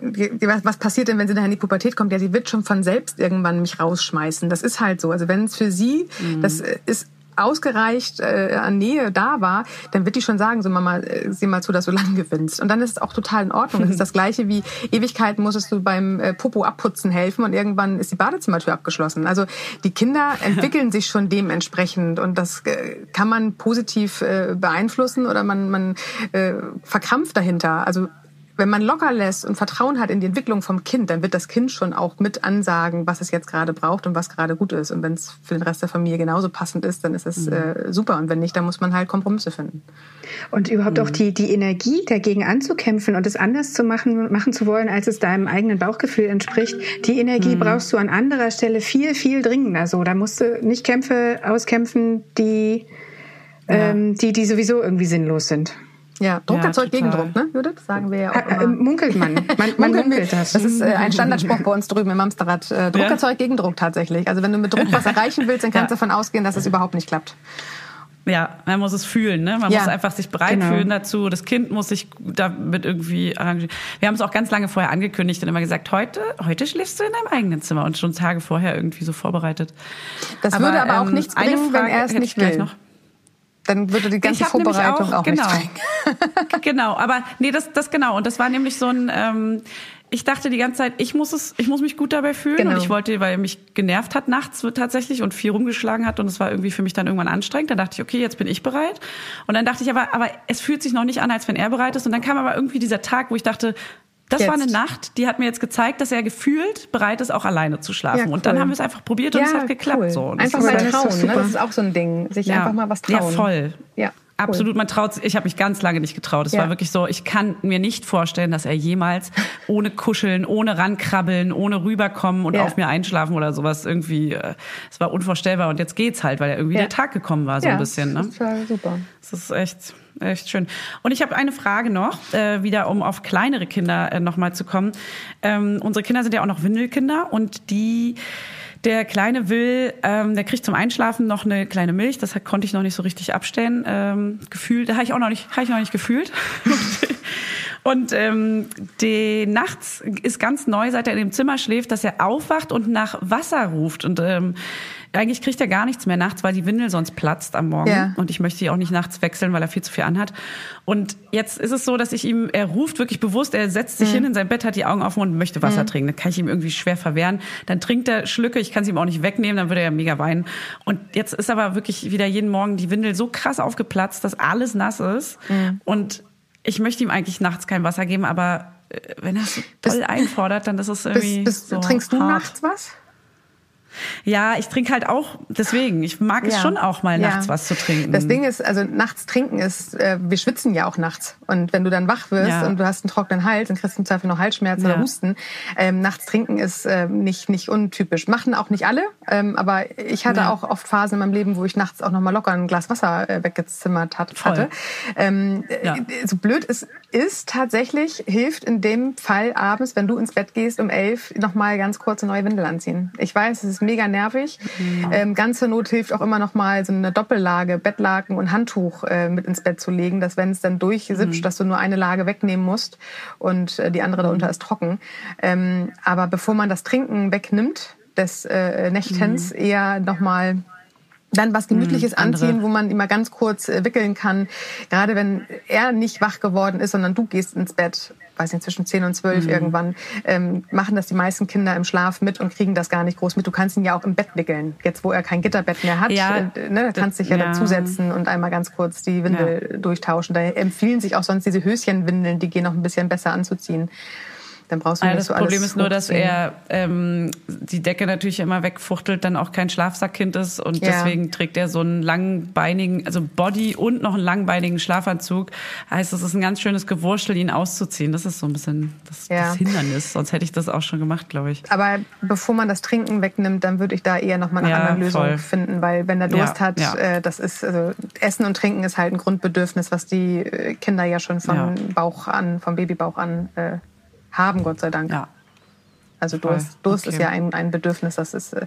äh, was, was passiert denn, wenn sie nachher in die Pubertät kommt? Ja, sie wird schon von selbst irgendwann mich rausschmeißen. Das ist halt so. Also wenn es für sie, Mhm. das äh, ist ausgereicht äh, an Nähe da war, dann wird die schon sagen, so Mama, äh, sieh mal zu, dass du lang gewinnst. Und dann ist es auch total in Ordnung. Das ist das Gleiche wie Ewigkeiten musstest du beim äh, Popo abputzen helfen und irgendwann ist die Badezimmertür abgeschlossen. Also die Kinder [LAUGHS] entwickeln sich schon dementsprechend und das äh, kann man positiv äh, beeinflussen oder man, man äh, verkrampft dahinter. Also wenn man locker lässt und Vertrauen hat in die Entwicklung vom Kind, dann wird das Kind schon auch mit ansagen, was es jetzt gerade braucht und was gerade gut ist. Und wenn es für den Rest der Familie genauso passend ist, dann ist es äh, super. Und wenn nicht, dann muss man halt Kompromisse finden. Und überhaupt auch die, die Energie dagegen anzukämpfen und es anders zu machen, machen zu wollen, als es deinem eigenen Bauchgefühl entspricht, die Energie brauchst du an anderer Stelle viel, viel dringender. So, da musst du nicht Kämpfe auskämpfen, die, ähm, die, die sowieso irgendwie sinnlos sind. Ja, Druck Ja, erzeugt total. Gegendruck, ne, Judith? Sagen wir ja auch Äh, äh, immer. munkelt man. Man, man [LAUGHS] Munkeln wir- munkelt das. Das ist äh, ein [LAUGHS] Standardspruch bei uns drüben im Amsterrad. Äh, Druck Ja? erzeugt Gegendruck tatsächlich. Also wenn du mit Druck was erreichen willst, dann kannst du davon ausgehen, dass es überhaupt nicht klappt. Ja, man muss es fühlen, ne? Man Ja. muss einfach sich bereit Genau. fühlen dazu. Das Kind muss sich damit irgendwie arrangieren. Wir haben es auch ganz lange vorher angekündigt und immer gesagt, heute, heute schläfst du in deinem eigenen Zimmer und schon Tage vorher irgendwie so vorbereitet. Das würde aber auch ähm, nichts bringen, wenn er es nicht will. Noch. Dann würde die ganze Vorbereitung auch, genau, nichts bringen. [LAUGHS] [LAUGHS] genau, aber nee, das, das genau. Und das war nämlich so ein, ähm, ich dachte die ganze Zeit, ich muss es, ich muss mich gut dabei fühlen. Genau. Und ich wollte, weil er mich genervt hat nachts tatsächlich und viel rumgeschlagen hat und es war irgendwie für mich dann irgendwann anstrengend. Dann dachte ich, okay, jetzt bin ich bereit. Und dann dachte ich aber, aber es fühlt sich noch nicht an, als wenn er bereit ist. Und dann kam aber irgendwie dieser Tag, wo ich dachte, das Jetzt. war eine Nacht, die hat mir jetzt gezeigt, dass er gefühlt bereit ist, auch alleine zu schlafen. Ja, Und dann cool. haben wir es einfach probiert und es hat geklappt. cool. So. Das Einfach ist mal das ist doch trauen, ne? Das ist auch so ein Ding. Sich einfach mal was trauen. Ja, voll. Ja, cool. Absolut, man traut, ich habe mich ganz lange nicht getraut. Es Ja. war wirklich so, ich kann mir nicht vorstellen, dass er jemals ohne Kuscheln, ohne rankrabbeln, ohne rüberkommen und Ja. auf mir einschlafen oder sowas irgendwie, äh, es war unvorstellbar und jetzt geht's halt, weil er irgendwie Ja. der Tag gekommen war so ja, ein bisschen. Ne? Das ist super. Das ist echt, echt schön. Und ich habe eine Frage noch, äh, wieder um auf kleinere Kinder äh, nochmal zu kommen. Ähm, unsere Kinder sind ja auch noch Windelkinder und die, der Kleine will, ähm, der kriegt zum Einschlafen noch eine kleine Milch. Das konnte ich noch nicht so richtig abstellen. Ähm, gefühlt, da habe ich auch noch nicht, habe ich noch nicht gefühlt. [LAUGHS] Und ähm, die nachts ist ganz neu, seit er in dem Zimmer schläft, dass er aufwacht und nach Wasser ruft. Und ähm, eigentlich kriegt er gar nichts mehr nachts, weil die Windel sonst platzt am Morgen. Ja. Und ich möchte die auch nicht nachts wechseln, weil er viel zu viel anhat. Und jetzt ist es so, dass ich ihm, er ruft wirklich bewusst, er setzt sich hin in sein Bett, hat die Augen offen und möchte Wasser trinken. Dann kann ich ihm irgendwie schwer verwehren. Dann trinkt er Schlücke, ich kann sie ihm auch nicht wegnehmen, dann würde er ja mega weinen. Und jetzt ist aber wirklich wieder jeden Morgen die Windel so krass aufgeplatzt, dass alles nass ist. Und ich möchte ihm eigentlich nachts kein Wasser geben, aber äh, wenn er es so toll einfordert, dann ist es irgendwie Bist, bist, so trinkst du hart. nachts was? Ja, ich trinke halt auch, deswegen, ich mag es Ja. schon auch mal Ja. nachts was zu trinken. Das Ding ist, also nachts trinken ist, äh, wir schwitzen ja auch nachts. Und wenn du dann wach wirst Ja. und du hast einen trockenen Hals und kriegst im Zweifel noch Halsschmerzen Ja. oder Husten, ähm, nachts trinken ist ähm, nicht, nicht untypisch. Machen auch nicht alle, ähm, aber ich hatte Ja. auch oft Phasen in meinem Leben, wo ich nachts auch noch mal locker ein Glas Wasser äh, weggezimmert hat, Voll. hatte. Ähm, Ja. äh, So blöd es ist, tatsächlich hilft in dem Fall abends, wenn du ins Bett gehst um elf, noch mal ganz kurz eine neue Windel anziehen. Ich weiß, es ist mega nervig. Mhm. Ähm, ganz zur Not hilft auch immer noch mal so eine Doppellage, Bettlaken und Handtuch äh, mit ins Bett zu legen, dass wenn es dann durchsipscht, Mhm. dass du nur eine Lage wegnehmen musst und äh, die andere darunter ist trocken. Ähm, aber bevor man das Trinken wegnimmt des äh, Nächtens, eher noch mal dann was Gemütliches Mhm, anziehen, wo man immer ganz kurz äh, wickeln kann. Gerade wenn er nicht wach geworden ist, sondern du gehst ins Bett, weiß nicht, zwischen 10 und Mhm. 12 irgendwann, ähm, machen das die meisten Kinder im Schlaf mit und kriegen das gar nicht groß mit. Du kannst ihn ja auch im Bett wickeln. Jetzt, wo er kein Gitterbett mehr hat, Ja, äh, ne, kannst du dich ja, ja. dazusetzen und einmal ganz kurz die Windel durchtauschen. Da empfehlen sich auch sonst diese Höschenwindeln, die gehen noch ein bisschen besser anzuziehen. Dann brauchst du Ah, nicht das so alles Problem ist nur, dass er ähm, die Decke natürlich immer wegfuchtelt, dann auch kein Schlafsackkind ist und Ja. deswegen trägt er so einen langbeinigen, also Body und noch einen langbeinigen Schlafanzug. Heißt, es ist ein ganz schönes Gewurschtel, ihn auszuziehen. Das ist so ein bisschen das, Ja. das Hindernis. Sonst hätte ich das auch schon gemacht, glaube ich. Aber bevor man das Trinken wegnimmt, dann würde ich da eher noch mal eine Ja, andere Lösung voll. finden, weil wenn er Durst hat. Äh, das ist also Essen und Trinken ist halt ein Grundbedürfnis, was die äh, Kinder ja schon vom. Bauch an, vom Babybauch an äh, haben, Gott sei Dank. Ja. Also. Durst, Durst ist Okay. ja ein, ein Bedürfnis, das ist äh,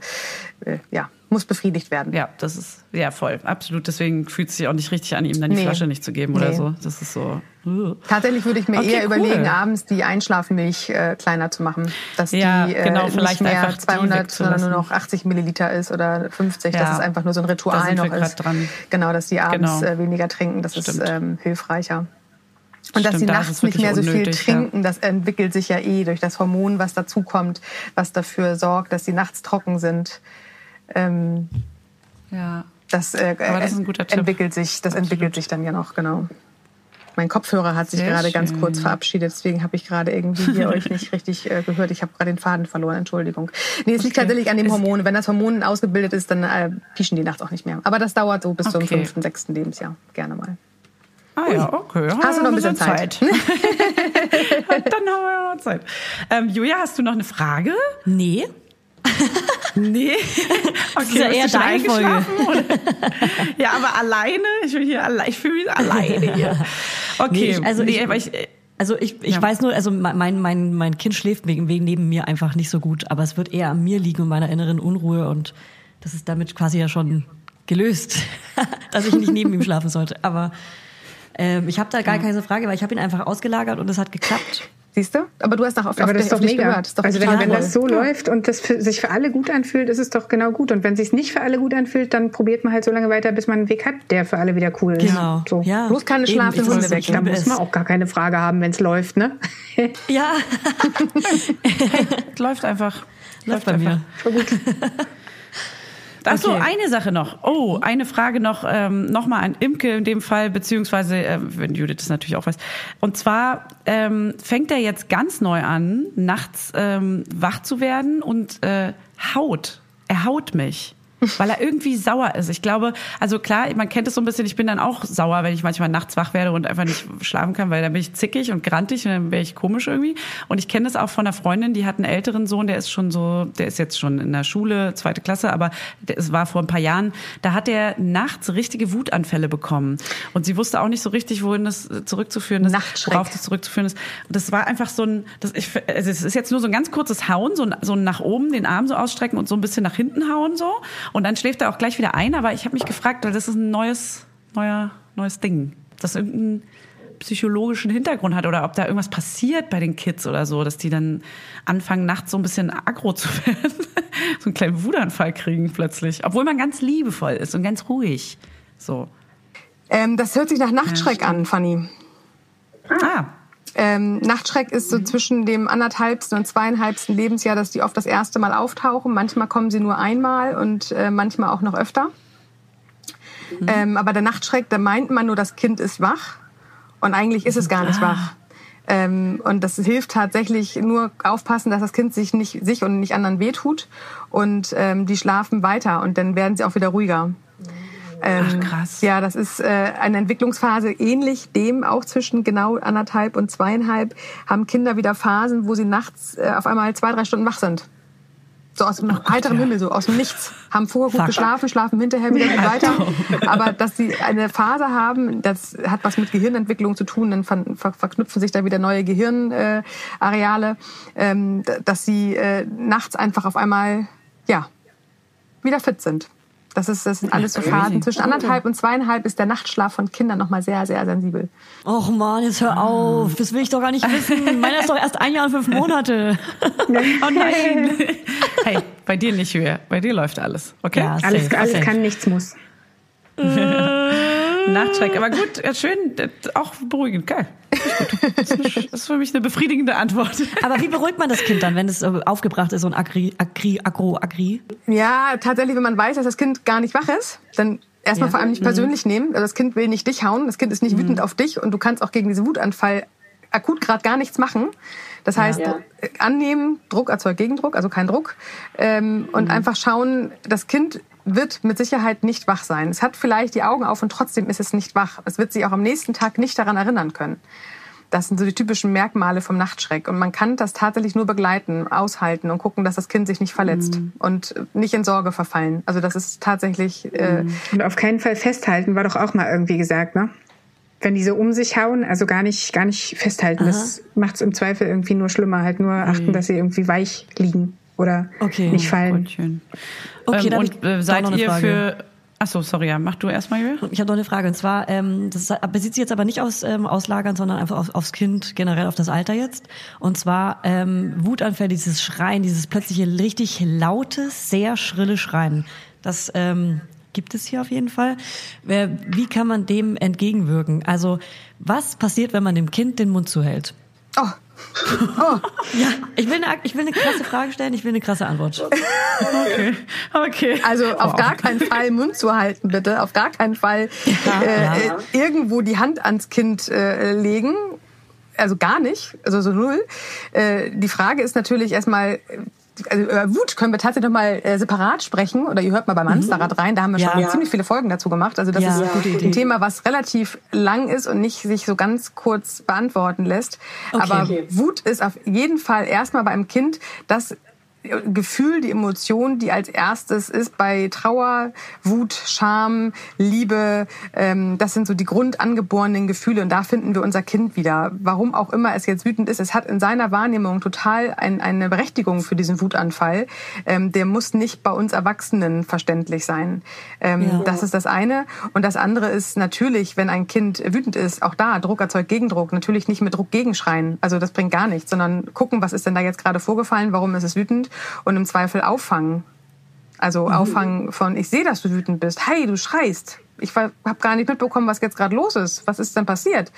äh, ja muss befriedigt werden. Ja, das ist, ja, voll, absolut. Deswegen fühlt es sich auch nicht richtig an, ihm dann die Nee. Flasche nicht zu geben oder Nee. so. Das ist so. uh. Tatsächlich würde ich mir Okay, eher cool. überlegen, abends die Einschlafmilch äh, kleiner zu machen. Dass Ja, die äh, genau, vielleicht nicht mehr einfach die 200, sondern nur noch 80 Milliliter ist oder 50. Ja, dass es einfach nur so ein Ritual noch ist. dran. Genau, dass die abends Genau. äh, weniger trinken. Das ist Stimmt. ähm, hilfreicher. Und dass Stimmt, sie da ist nachts nicht mehr so wirklich viel unnötig, ja. trinken, das entwickelt sich ja eh durch das Hormon, was dazukommt, was dafür sorgt, dass sie nachts trocken sind. Ähm, Ja. das, äh, Aber das ist ein guter Tipp. entwickelt sich, das entwickelt sich dann ja noch, genau. Mein Kopfhörer hat sich Sehr gerade ganz schön. kurz verabschiedet, deswegen habe ich gerade irgendwie hier [LAUGHS] euch nicht richtig äh, gehört. Ich habe gerade den Faden verloren, Entschuldigung. Nee, es liegt Okay. tatsächlich an dem Hormon. Wenn das Hormon ausgebildet ist, dann äh, pieschen die nachts auch nicht mehr. Aber das dauert so bis zum Okay. fünften, sechsten Lebensjahr. Gerne mal. Ah ja, okay. Hast du noch ein bisschen Zeit? [LAUGHS] Dann haben wir noch Zeit. Ähm, Julia, hast du noch eine Frage? Nee. Nee. [LAUGHS] Okay, ist ja eher deine Folge. [LAUGHS] Ja, aber alleine? Ich hier allein, ich fühle mich alleine hier. Okay. Nee, also nee, ich- ich, äh, Also ich, ich Ja. weiß nur, also mein, mein, mein Kind schläft wegen, wegen neben mir einfach nicht so gut, aber es wird eher an mir liegen und meiner inneren Unruhe und das ist damit quasi ja schon gelöst, dass ich nicht neben ihm schlafen sollte. Aber ähm, ich habe da gar keine Frage, weil ich habe ihn einfach ausgelagert und es hat geklappt. Siehst du? Aber du hast nach auf, Aber das ist doch mega. gehört. Das ist doch also wenn, wenn das so läuft und das für, sich für alle gut anfühlt, ist es doch genau gut. Und wenn es sich nicht für alle gut anfühlt, dann probiert man halt so lange weiter, bis man einen Weg hat, der für alle wieder cool ist. Genau. So. Ja. Bloß keine ich- Hunde wecken. Da muss man auch gar keine Frage haben, wenn es läuft, ne? Ja, [LAUGHS] läuft einfach. läuft bei mir. [LAUGHS] Ach so, Okay. eine Sache noch. Oh, eine Frage noch, ähm, noch mal an Imke in dem Fall, beziehungsweise, äh, wenn Judith das natürlich auch weiß. Und zwar ähm, fängt er jetzt ganz neu an, nachts ähm, wach zu werden und äh, haut. Er haut mich. Weil er irgendwie sauer ist. Ich glaube, also klar, man kennt es so ein bisschen, ich bin dann auch sauer, wenn ich manchmal nachts wach werde und einfach nicht schlafen kann, weil dann bin ich zickig und grantig und dann wäre ich komisch irgendwie. Und ich kenne das auch von einer Freundin, die hat einen älteren Sohn, der ist schon so, der ist jetzt schon in der Schule, zweite Klasse, aber es war vor ein paar Jahren, da hat er nachts richtige Wutanfälle bekommen. Und sie wusste auch nicht so richtig, wohin das zurückzuführen ist, worauf das zurückzuführen ist. Und das war einfach so ein, das, ich, also es ist jetzt nur so ein ganz kurzes Hauen, so ein, so ein nach oben, den Arm so ausstrecken und so ein bisschen nach hinten hauen so. Und dann schläft er auch gleich wieder ein. Aber ich habe mich gefragt, weil das ist ein neues, neuer, neues Ding, das irgendeinen psychologischen Hintergrund hat oder ob da irgendwas passiert bei den Kids oder so, dass die dann anfangen nachts so ein bisschen aggro zu [LAUGHS] werden, so einen kleinen Wutanfall kriegen plötzlich, obwohl man ganz liebevoll ist und ganz ruhig. So. Ähm, das hört sich nach Nachtschreck an, Fanny. Ah, Ähm, Nachtschreck ist so zwischen dem anderthalbsten und zweieinhalbsten Lebensjahr, dass die oft das erste Mal auftauchen. Manchmal kommen sie nur einmal und äh, manchmal auch noch öfter. Ähm, aber der Nachtschreck, da meint man nur, das Kind ist wach. Und eigentlich ist es gar nicht wach. Ähm, und das hilft tatsächlich nur aufpassen, dass das Kind sich nicht sich und nicht anderen wehtut. Und ähm, die schlafen weiter und dann werden sie auch wieder ruhiger. Ähm, Ach, krass. Ja, das ist äh, eine Entwicklungsphase ähnlich dem auch zwischen genau anderthalb und zweieinhalb haben Kinder wieder Phasen, wo sie nachts äh, auf einmal zwei, drei Stunden wach sind. So aus dem heiteren Himmel, so aus dem Nichts. Haben vorher gut Fuck. geschlafen, schlafen hinterher wieder gut [LAUGHS] weiter. Aber dass sie eine Phase haben, das hat was mit Gehirnentwicklung zu tun, dann ver ver verknüpfen sich da wieder neue Gehirnareale, äh, ähm, dass sie äh, nachts einfach auf einmal, ja, wieder fit sind. Das, ist, das sind alles so Phasen. Zwischen anderthalb und zweieinhalb ist der Nachtschlaf von Kindern nochmal sehr, sehr sensibel. Och man, jetzt hör auf. Das will ich doch gar nicht wissen. [LAUGHS] Meiner ist doch erst ein Jahr und fünf Monate. [LAUGHS] Oh nein. hey, bei dir nicht höher. Bei dir läuft alles. Okay? Ja, Alles, alles kann, nichts muss. [LAUGHS] Nachtschreck. Aber gut, ja, schön, auch beruhigend. Geil. Das ist, eine, das ist für mich eine befriedigende Antwort. Aber wie beruhigt man das Kind dann, wenn es aufgebracht ist und agri, agri, agro, agri? Ja, tatsächlich, wenn man weiß, dass das Kind gar nicht wach ist, dann erstmal Ja. vor allem nicht persönlich nehmen. Also das Kind will nicht dich hauen, das Kind ist nicht wütend auf dich und du kannst auch gegen diesen Wutanfall akut gerade gar nichts machen. Das heißt, Ja. annehmen, Druck erzeugt Gegendruck, also kein Druck. Ähm, und einfach schauen, das Kind wird mit Sicherheit nicht wach sein. Es hat vielleicht die Augen auf und trotzdem ist es nicht wach. Es wird sich auch am nächsten Tag nicht daran erinnern können. Das sind so die typischen Merkmale vom Nachtschreck. Und man kann das tatsächlich nur begleiten, aushalten und gucken, dass das Kind sich nicht verletzt und nicht in Sorge verfallen. Also das ist tatsächlich äh, Und auf keinen Fall festhalten, war doch auch mal irgendwie gesagt, ne? Wenn die so um sich hauen, also gar nicht, gar nicht festhalten. Das macht's im Zweifel irgendwie nur schlimmer. Halt nur achten, dass sie irgendwie weich liegen oder Okay. nicht fallen. Gut, schön. Okay, ähm, dann hab und ich äh, seid noch eine ihr Frage. für. Achso, sorry, ja. Mach du erstmal, Julia. Ich habe noch eine Frage. Und zwar, ähm, das bezieht sich jetzt aber nicht aus ähm, Auslagern, sondern einfach auf, aufs Kind, generell auf das Alter jetzt. Und zwar ähm, Wutanfälle, dieses Schreien, dieses plötzliche richtig laute, sehr schrille Schreien. Das ähm, gibt es hier auf jeden Fall. Wer- Wie kann man dem entgegenwirken? Also, was passiert, wenn man dem Kind den Mund zuhält? oh, oh, [LAUGHS] Ja, ich will eine, ich will eine krasse Frage stellen, ich will eine krasse Antwort. Okay. Okay. Also auf gar keinen Fall Mund zu halten, bitte. Auf gar keinen Fall äh, ja. äh, irgendwo die Hand ans Kind äh, legen. Also gar nicht, also so null. Äh, die Frage ist natürlich erstmal, also über Wut können wir tatsächlich nochmal äh, separat sprechen. Oder ihr hört mal beim Hamsterrad rein, da haben wir Ja. schon Ja. ziemlich viele Folgen dazu gemacht. Also das Ja, ist gute Idee. ein Thema, was relativ lang ist und nicht sich so ganz kurz beantworten lässt. Okay. Aber Okay. Wut ist auf jeden Fall erstmal beim Kind das Gefühl, die Emotion, die als erstes ist bei Trauer, Wut, Scham, Liebe. Ähm, das sind so die grundangeborenen Gefühle und da finden wir unser Kind wieder. Warum auch immer es jetzt wütend ist, es hat in seiner Wahrnehmung total ein, eine Berechtigung für diesen Wutanfall. Ähm, der muss nicht bei uns Erwachsenen verständlich sein. Ähm, Ja. Das ist das eine. Und das andere ist natürlich, wenn ein Kind wütend ist, auch da Druck erzeugt Gegendruck. Natürlich nicht mit Druck gegenschreien. Also das bringt gar nichts, sondern gucken, was ist denn da jetzt gerade vorgefallen, warum ist es wütend und im Zweifel auffangen. Also auffangen von, ich sehe, dass du wütend bist. Hey, du schreist. Ich habe gar nicht mitbekommen, was jetzt gerade los ist. Was ist denn passiert?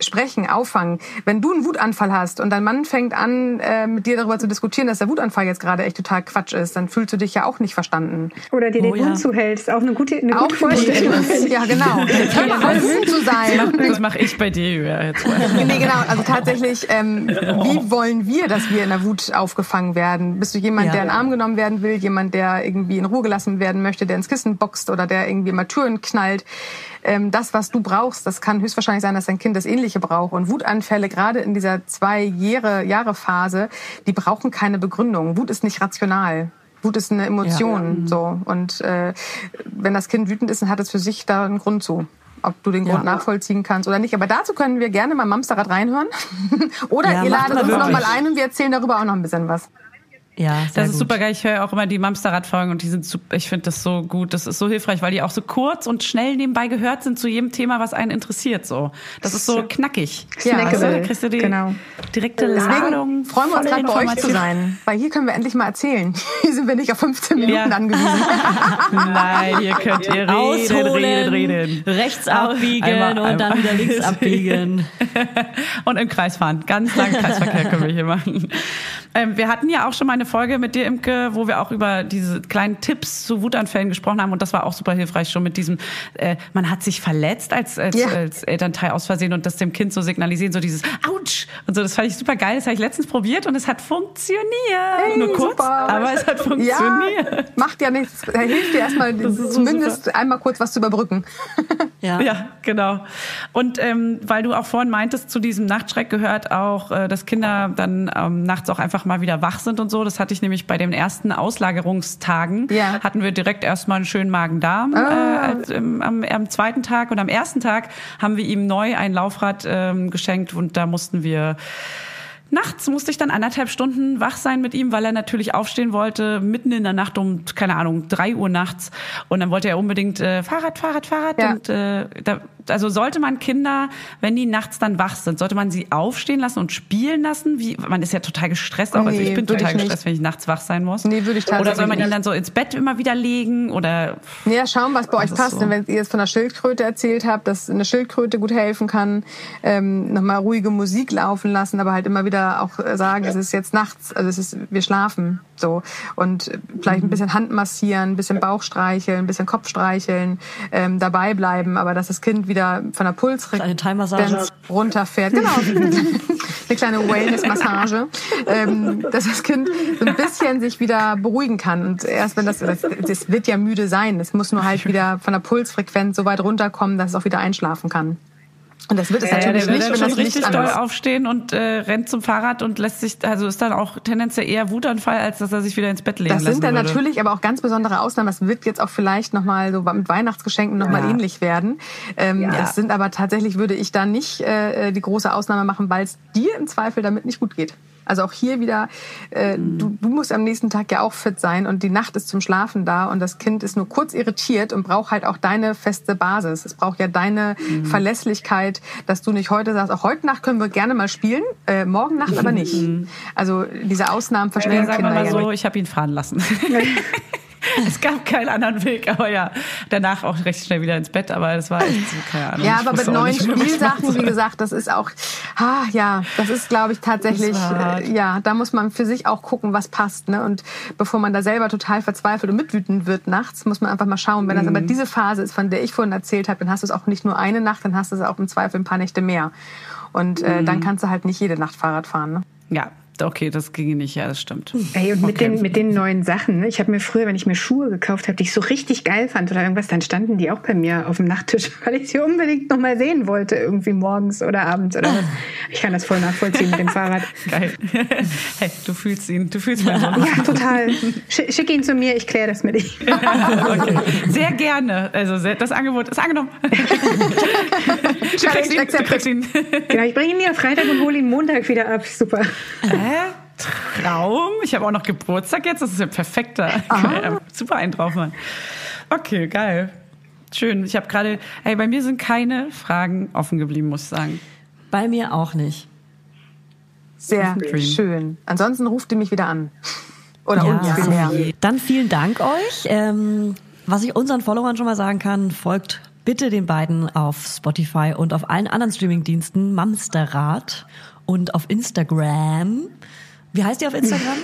Sprechen, auffangen. Wenn du einen Wutanfall hast und dein Mann fängt an, äh, mit dir darüber zu diskutieren, dass der Wutanfall jetzt gerade echt total Quatsch ist, dann fühlst du dich ja auch nicht verstanden. Oder dir den Oh ja. Mund zuhältst. Auch eine gute, eine Auch gute Vorstellung. [LAUGHS] Ja, genau. Hör mal wütend zu sein. Das mache ich bei dir, Julia. Jetzt mal. Nee, genau. Also tatsächlich, ähm, wie wollen wir, dass wir in der Wut aufgefangen werden? Bist du jemand, Ja. der in den Arm genommen werden will, jemand, der irgendwie in Ruhe gelassen werden möchte, der ins Kissen boxt oder der irgendwie mal Türen knallt? Ähm, das, was du brauchst, das kann höchstwahrscheinlich sein, dass dein Kind das Ähnliche braucht. Und Wutanfälle, gerade in dieser zwei Jahre, Jahre Phase, die brauchen keine Begründung. Wut ist nicht rational. Wut ist eine Emotion, so. Und äh, wenn das Kind wütend ist, dann hat es für sich da einen Grund zu. Ob du den Grund Ja. nachvollziehen kannst oder nicht. Aber dazu können wir gerne mal Mamsterrad reinhören. [LAUGHS] oder Ja, ihr ladet uns noch wirklich. mal ein und wir erzählen darüber auch noch ein bisschen was. Ja, sehr Das ist gut. super geil. Ich höre auch immer die Mamsterrad-Folgen und die sind super. Ich finde das so gut. Das ist so hilfreich, weil die auch so kurz und schnell nebenbei gehört sind zu jedem Thema, was einen interessiert. So, das ist so knackig. Ja, also, da kriegst du die genau. direkte Ladung. Deswegen freuen wir uns gerade bei euch zu sein. Weil hier können wir endlich mal erzählen. [LAUGHS] Hier sind wir nicht auf 15 Minuten Ja. angewiesen. [LAUGHS] Nein, hier könnt ihr reden, Ausholen, reden, reden. rechts abbiegen Einmal- und dann wieder links abbiegen. [LAUGHS] und im Kreis fahren. Ganz langen Kreisverkehr können wir hier machen. Ähm, wir hatten ja auch schon mal eine Folge mit dir, Imke, wo wir auch über diese kleinen Tipps zu Wutanfällen gesprochen haben und das war auch super hilfreich schon mit diesem, äh, man hat sich verletzt als, als, ja. als Elternteil aus Versehen und das dem Kind so signalisieren, so dieses Autsch und so, das fand ich super geil, das habe ich letztens probiert und es hat funktioniert. Hey, Nur kurz, super. aber es hat funktioniert. Ja, macht ja nichts, hilft dir erstmal zumindest super. einmal kurz was zu überbrücken. [LAUGHS] Ja, ja genau. Und ähm, weil du auch vorhin meintest, zu diesem Nachtschreck gehört auch, äh, dass Kinder dann ähm, nachts auch einfach mal wieder wach sind und so. Das hatte ich nämlich bei den ersten Auslagerungstagen. Ja. Hatten wir direkt erstmal einen schönen Magen-Darm ah. äh, im, am, am, zweiten Tag. Und am ersten Tag haben wir ihm neu ein Laufrad ähm, geschenkt und da mussten wir Nachts musste ich dann anderthalb Stunden wach sein mit ihm, weil er natürlich aufstehen wollte, mitten in der Nacht um, keine Ahnung, drei Uhr nachts. Und dann wollte er unbedingt äh, Fahrrad, Fahrrad, Fahrrad. Ja. Und äh, da, also sollte man Kinder, wenn die nachts dann wach sind, sollte man sie aufstehen lassen und spielen lassen? Wie, man ist ja total gestresst auch. Nee, also ich bin total ich gestresst, wenn ich nachts wach sein muss. Nee, würde ich tatsächlich Oder soll man ihn dann so ins Bett immer wieder legen? Oder ja, schauen, was bei euch passt. So. Wenn ihr jetzt von der Schildkröte erzählt habt, dass eine Schildkröte gut helfen kann, ähm, nochmal ruhige Musik laufen lassen, aber halt immer wieder auch äh, sagen, es ist jetzt nachts, also es ist, wir schlafen so und vielleicht ein bisschen Hand massieren, ein bisschen Bauch streicheln, ein bisschen Kopf streicheln, ähm, dabei bleiben, aber dass das Kind wieder von der Pulsfrequenz runterfährt. Genau, [LAUGHS] eine kleine Wellness-Massage, ähm, dass das Kind so ein bisschen sich wieder beruhigen kann. Und erst wenn das, das, das wird ja müde sein, es muss nur halt wieder von der Pulsfrequenz so weit runterkommen, dass es auch wieder einschlafen kann. Und das wird es ja, natürlich der nicht, wenn das richtig doll aufstehen und äh, rennt zum Fahrrad und lässt sich, also ist dann auch tendenziell eher Wutanfall, als dass er sich wieder ins Bett legen Das sind dann würde. natürlich aber auch ganz besondere Ausnahmen. Das wird jetzt auch vielleicht nochmal so mit Weihnachtsgeschenken nochmal ja. ähnlich werden. Ähm, ja. Es sind aber tatsächlich, würde ich da nicht äh, die große Ausnahme machen, weil es dir im Zweifel damit nicht gut geht. Also auch hier wieder, äh, mhm. du, du musst am nächsten Tag ja auch fit sein und die Nacht ist zum Schlafen da und das Kind ist nur kurz irritiert und braucht halt auch deine feste Basis. Es braucht ja deine mhm. Verlässlichkeit, dass du nicht heute sagst, auch heute Nacht können wir gerne mal spielen, äh, morgen Nacht aber nicht. Mhm. Also diese Ausnahmen verstehen ja, Kinder mal ja so, Ich habe ihn fahren lassen. [LAUGHS] [LAUGHS] [LAUGHS] es gab keinen anderen Weg, aber ja, danach auch recht schnell wieder ins Bett, aber das war echt so, keine Ahnung. Ja, aber mit neuen Spielsachen, wie gesagt, das ist auch, ah, ja, das ist, glaube ich, tatsächlich, äh, ja, da muss man für sich auch gucken, was passt, ne? Und bevor man da selber total verzweifelt und mitwütend wird nachts, muss man einfach mal schauen. Wenn das aber mhm. diese Phase ist, von der ich vorhin erzählt habe, dann hast du es auch nicht nur eine Nacht, dann hast du es auch im Zweifel ein paar Nächte mehr. Und äh, mhm. dann kannst du halt nicht jede Nacht Fahrrad fahren, ne? Ja, Okay, das ginge nicht, ja, das stimmt. Ey, und mit, okay. den, mit den neuen Sachen, ne? ich habe mir früher, wenn ich mir Schuhe gekauft habe, die ich so richtig geil fand oder irgendwas, dann standen die auch bei mir auf dem Nachttisch, [LAUGHS] weil ich sie unbedingt noch mal sehen wollte, irgendwie morgens oder abends oder was. Ich kann das voll nachvollziehen mit dem Fahrrad. [LAUGHS] Geil. [LAUGHS] Hey, du fühlst ihn, du fühlst meinen Sohn. Ja, total. Schick ihn zu mir, ich kläre das mit ihm. okay. Sehr gerne. Also das Angebot ist angenommen. du kriegst ihn, du kriegst ihn. Genau, ich bringe ihn dir Freitag und hole ihn Montag wieder ab. Super. Hä? Traum? Ich habe auch noch Geburtstag jetzt. Das ist ja perfekter. Ah. [LAUGHS] Super ein drauf, Mann. Okay, geil. Schön. Ich habe gerade, ey, bei mir sind keine Fragen offen geblieben, muss ich sagen. Bei mir auch nicht. Sehr schön. Ansonsten ruft ihr mich wieder an. Oder ja, uns vielmehr. Dann vielen Dank euch. Ähm, was ich unseren Followern schon mal sagen kann, folgt bitte den beiden auf Spotify und auf allen anderen Streamingdiensten Mamsterrad und auf Instagram. Wie heißt ihr auf Instagram?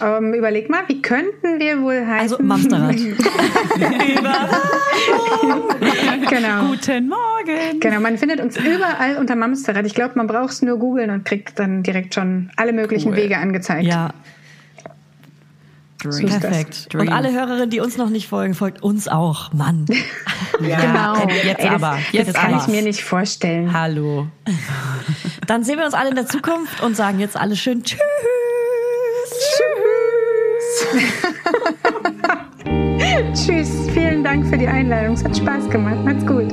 Um, [LAUGHS] ähm, überleg mal, wie könnten wir wohl heißen? Also Mamsterrad. [LAUGHS] [LAUGHS] genau. Guten Morgen. Genau, man findet uns überall unter Mamsterrad. Ich glaube, man braucht es nur googeln und kriegt dann direkt schon alle möglichen cool. Wege angezeigt. Ja, Dream. Perfekt. Dream. Und alle Hörerinnen, die uns noch nicht folgen, folgt uns auch. Mann. [LAUGHS] ja, genau. Jetzt Ey, aber. Jetzt das kann aber. ich mir nicht vorstellen. Hallo. Dann sehen wir uns alle in der Zukunft und sagen jetzt alle schön Tschüss. Tschüss. [LAUGHS] [LAUGHS] Tschüss. Vielen Dank für die Einladung. Es hat Spaß gemacht. Macht's gut.